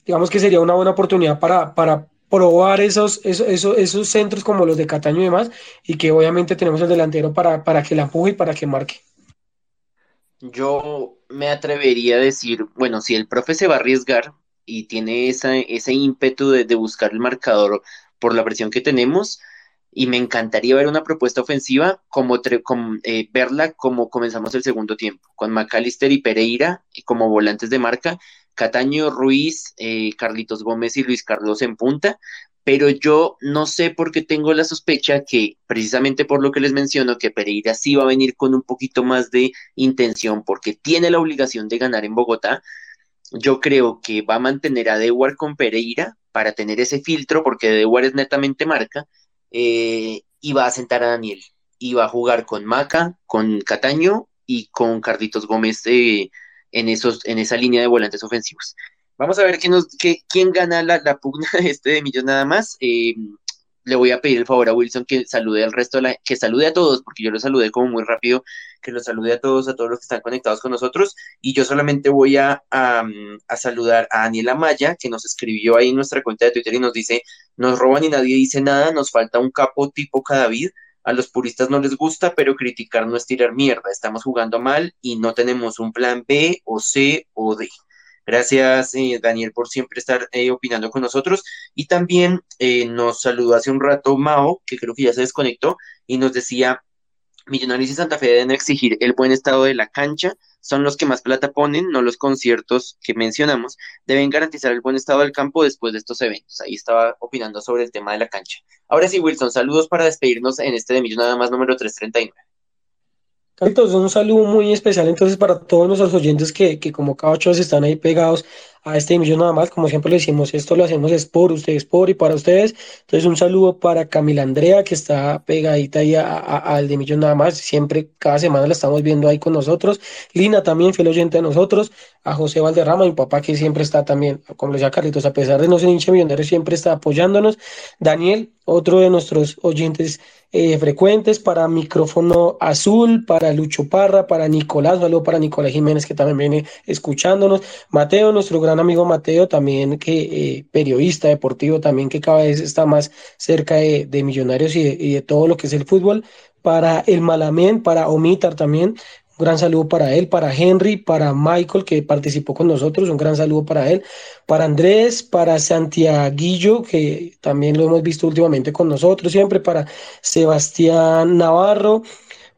digamos que sería una buena oportunidad para, para probar esos, esos, esos, centros como los de Cataño y demás y que obviamente tenemos el delantero para, para que la empuje y para que marque. Yo me atrevería a decir, bueno, si el profe se va a arriesgar y tiene esa, ese ímpetu de, buscar el marcador por la presión que tenemos, y me encantaría ver una propuesta ofensiva como, eh, verla como comenzamos el segundo tiempo, con McAllister y Pereira como volantes de marca, Cataño, Ruiz, eh, Carlitos Gómez y Luis Carlos en punta, pero yo no sé por qué tengo la sospecha que precisamente por lo que les menciono, que Pereira sí va a venir con un poquito más de intención porque tiene la obligación de ganar en Bogotá. Yo creo que va a mantener a Dewar con Pereira para tener ese filtro porque Dewar es netamente marca eh, y va a sentar a Daniel y va a jugar con Maca, con Cataño y con Carlitos Gómez eh, en, esos, en esa línea de volantes ofensivos. Vamos a ver quién, nos, quién gana la, pugna este de Millón nada más. Eh, le voy a pedir el favor a Wilson que salude al resto, de la, que salude a todos, porque yo lo saludé como muy rápido, que lo salude a todos, a todos los que están conectados con nosotros. Y yo solamente voy a, a, saludar a Daniela Maya, que nos escribió ahí en nuestra cuenta de Twitter y nos dice, nos roban y nadie dice nada, nos falta un capo tipo Cadavid. A los puristas no les gusta, pero criticar no es tirar mierda. Estamos jugando mal y no tenemos un plan B o C o D. Gracias, eh, Daniel, por siempre estar eh, opinando con nosotros. Y también eh, nos saludó hace un rato Mao, que creo que ya se desconectó, y nos decía, Millonarios y Santa Fe deben exigir el buen estado de la cancha, son los que más plata ponen, no los conciertos que mencionamos, deben garantizar el buen estado del campo después de estos eventos. Ahí estaba opinando sobre el tema de la cancha. Ahora sí, Wilson, saludos para despedirnos en este de Millonada más número 339. Entonces, un saludo muy especial entonces para todos nuestros oyentes que, que como cada ocho están ahí pegados a este millón nada más, como siempre le decimos, esto lo hacemos es por ustedes, por y para ustedes. Entonces, un saludo para Camila Andrea, que está pegadita ahí al de millón nada más, siempre, cada semana la estamos viendo ahí con nosotros. Lina también, fiel oyente de nosotros, a José Valderrama, mi papá que siempre está también, como le decía Carlitos, a pesar de no ser hincha millonario, siempre está apoyándonos. Daniel, otro de nuestros oyentes eh, frecuentes, para Micrófono Azul, para Lucho Parra, para Nicolás, saludo para Nicolás Jiménez que también viene escuchándonos, Mateo, nuestro gran amigo Mateo, también que eh, periodista deportivo, también que cada vez está más cerca de, Millonarios y de, y de, todo lo que es el fútbol, para el Malamén, para Omitar también, gran saludo para él, para Henry, para Michael, que participó con nosotros, un gran saludo para él, para Andrés, para Santiaguillo, que también lo hemos visto últimamente con nosotros, siempre para Sebastián Navarro,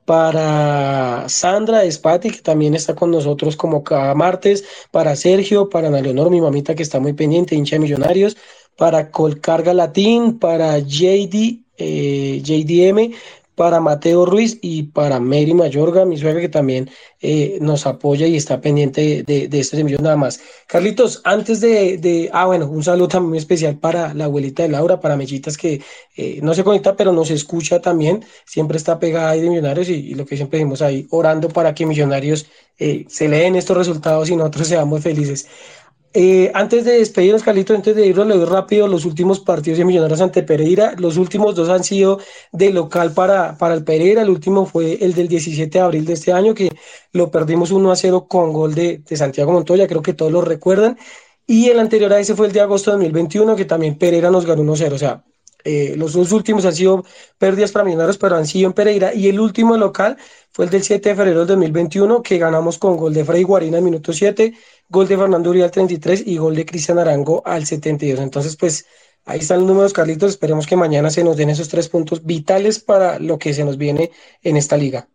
para Sandra Espati, que también está con nosotros como cada martes, para Sergio, para Ana Leonor, mi mamita que está muy pendiente, hincha de millonarios, para Colcarga Latín, para JD, eh, JDM, para Mateo Ruiz y para Mary Mayorga, mi suegra que también eh, nos apoya y está pendiente de, de este nada más. Carlitos, antes de, ah bueno, un saludo también especial para la abuelita de Laura, para Mellitas que eh, no se conecta pero nos escucha también, siempre está pegada ahí de Millonarios y, lo que siempre decimos ahí, orando para que Millonarios eh, se leen estos resultados y nosotros seamos felices. Eh, antes de despedirnos, Carlitos, antes de irnos, le doy rápido los últimos partidos de Millonarios ante Pereira. Los últimos dos han sido de local para, para el Pereira. El último fue el del 17 de abril de este año, que lo perdimos 1 a 0 con gol de, de Santiago Montoya. Creo que todos lo recuerdan. Y el anterior a ese fue el de agosto de 2021, que también Pereira nos ganó 1 0. O sea, eh, los dos últimos han sido pérdidas para Millonarios, pero han sido en Pereira. Y el último local fue el del 7 de febrero del 2021, que ganamos con gol de Freddy Guarina al minuto 7, gol de Fernando Uriel al 33 y gol de Cristian Arango al 72. Entonces, pues ahí están los números, Carlitos. Esperemos que mañana se nos den esos tres puntos vitales para lo que se nos viene en esta liga.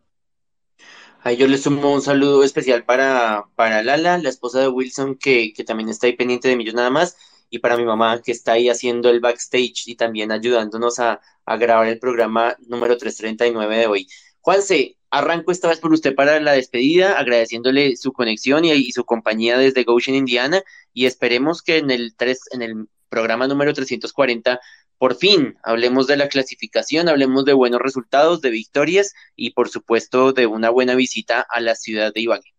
Ahí yo le sumo un saludo especial para, para Lala, la esposa de Wilson, que, que también está ahí pendiente de mí, nada más y para mi mamá que está ahí haciendo el backstage y también ayudándonos a, grabar el programa número 339 de hoy. Juanse, arranco esta vez por usted para la despedida, agradeciéndole su conexión y, su compañía desde Goshen, Indiana, y esperemos que en el, tres, en el programa número 340 por fin hablemos de la clasificación, hablemos de buenos resultados, de victorias y por supuesto de una buena visita a la ciudad de Ibagué.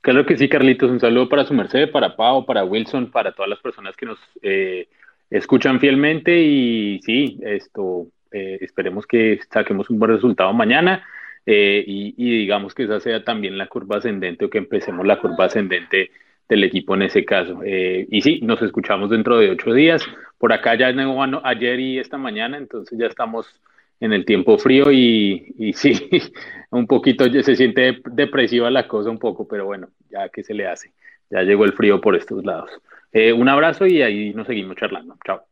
Claro que sí, Carlitos. Un saludo para su merced, para Pau, para Wilson, para todas las personas que nos eh, escuchan fielmente. Y sí, esto eh, esperemos que saquemos un buen resultado mañana eh, y, digamos que esa sea también la curva ascendente o que empecemos la curva ascendente del equipo en ese caso. y sí, nos escuchamos dentro de ocho días. Por acá ya no, ayer y esta mañana, entonces ya estamos en el tiempo frío y, y sí, un poquito se siente depresiva la cosa un poco, pero bueno, ya que se le hace, ya llegó el frío por estos lados. Eh, un abrazo y ahí nos seguimos charlando. Chao.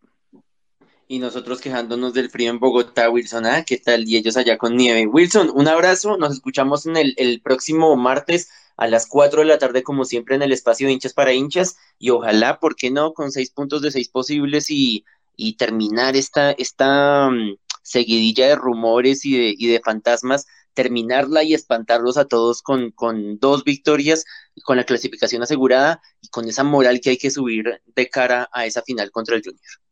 Y nosotros quejándonos del frío en Bogotá, Wilson, ¿ah? ¿Qué tal? Y ellos allá con nieve. Wilson, un abrazo, nos escuchamos en el, el próximo martes a las 4 de la tarde, como siempre, en el espacio de hinchas para hinchas, y ojalá, ¿por qué no?, con seis puntos de seis posibles y, y terminar esta, esta mm, seguidilla de rumores y de, y de fantasmas, terminarla y espantarlos a todos con, con dos victorias, con la clasificación asegurada y con esa moral que hay que subir de cara a esa final contra el Junior.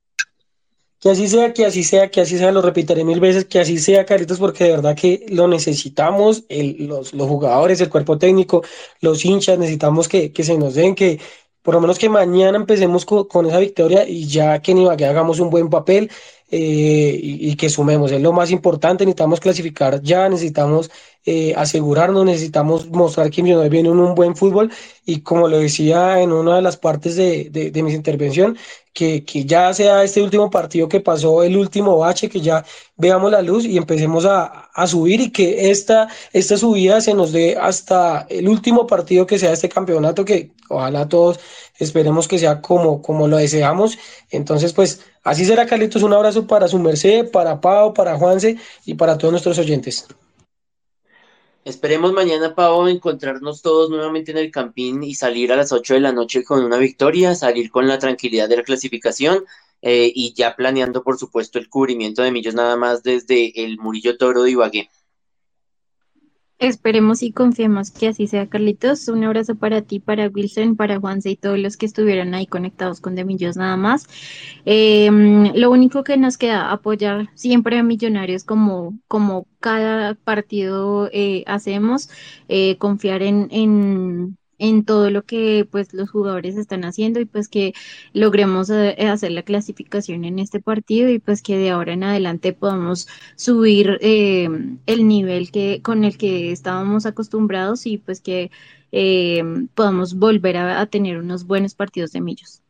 Que así sea, que así sea, que así sea, lo repetiré mil veces, que así sea, Caritos, porque de verdad que lo necesitamos, los, los, jugadores, el cuerpo técnico, los hinchas, necesitamos que, que se nos den, que, por lo menos que mañana empecemos con, esa victoria y ya que ni que hagamos un buen papel eh, y, que sumemos. Es lo más importante, necesitamos clasificar ya, necesitamos eh, asegurarnos, necesitamos mostrar que Millonarios viene en un buen fútbol y como lo decía en una de las partes de, de, de mi intervención, que, que, ya sea este último partido que pasó, el último bache, que ya veamos la luz y empecemos a, a, subir y que esta, esta subida se nos dé hasta el último partido que sea este campeonato, que ojalá todos esperemos que sea como, como lo deseamos. Entonces, pues así será, Carlitos. Un abrazo para su merced, para Pau, para Juanse y para todos nuestros oyentes. Esperemos mañana, Pau, encontrarnos todos nuevamente en el campín y salir a las 8 de la noche con una victoria, salir con la tranquilidad de la clasificación eh, y ya planeando, por supuesto, el cubrimiento de Millos nada más desde el Murillo Toro de Ibagué. Esperemos y confiemos que así sea, Carlitos. Un abrazo para ti, para Wilson, para Juanse y todos los que estuvieron ahí conectados con De Millos nada más. Em, lo único que nos queda apoyar siempre a Millonarios como, como cada partido eh, hacemos, eh, confiar en, en en todo lo que pues los jugadores están haciendo y pues que logremos eh, hacer la clasificación en este partido y pues que de ahora en adelante podamos subir eh, el nivel que con el que estábamos acostumbrados y pues que eh, podamos volver a, a tener unos buenos partidos de millos.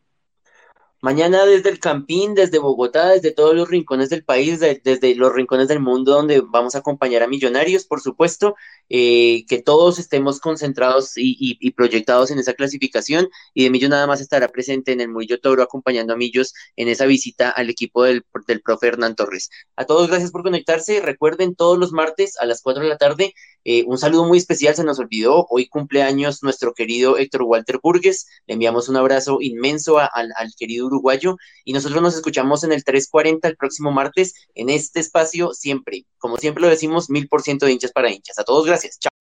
Mañana desde el Campín, desde Bogotá, desde todos los rincones del país, desde los rincones del mundo donde vamos a acompañar a Millonarios, por supuesto, eh, que todos estemos concentrados y, proyectados en esa clasificación y de Millo nada más estará presente en el Murillo Toro acompañando a Millos en esa visita al equipo del, del profe Hernán Torres. A todos gracias por conectarse, recuerden todos los martes a las 4 de la tarde, eh, un saludo muy especial, se nos olvidó, hoy cumpleaños nuestro querido Héctor Walter Burgues, le enviamos un abrazo inmenso al querido uruguayo y nosotros nos escuchamos en el 340 el próximo martes en este espacio siempre. Como siempre lo decimos, mil por ciento de hinchas para hinchas. A todos, gracias. Chao.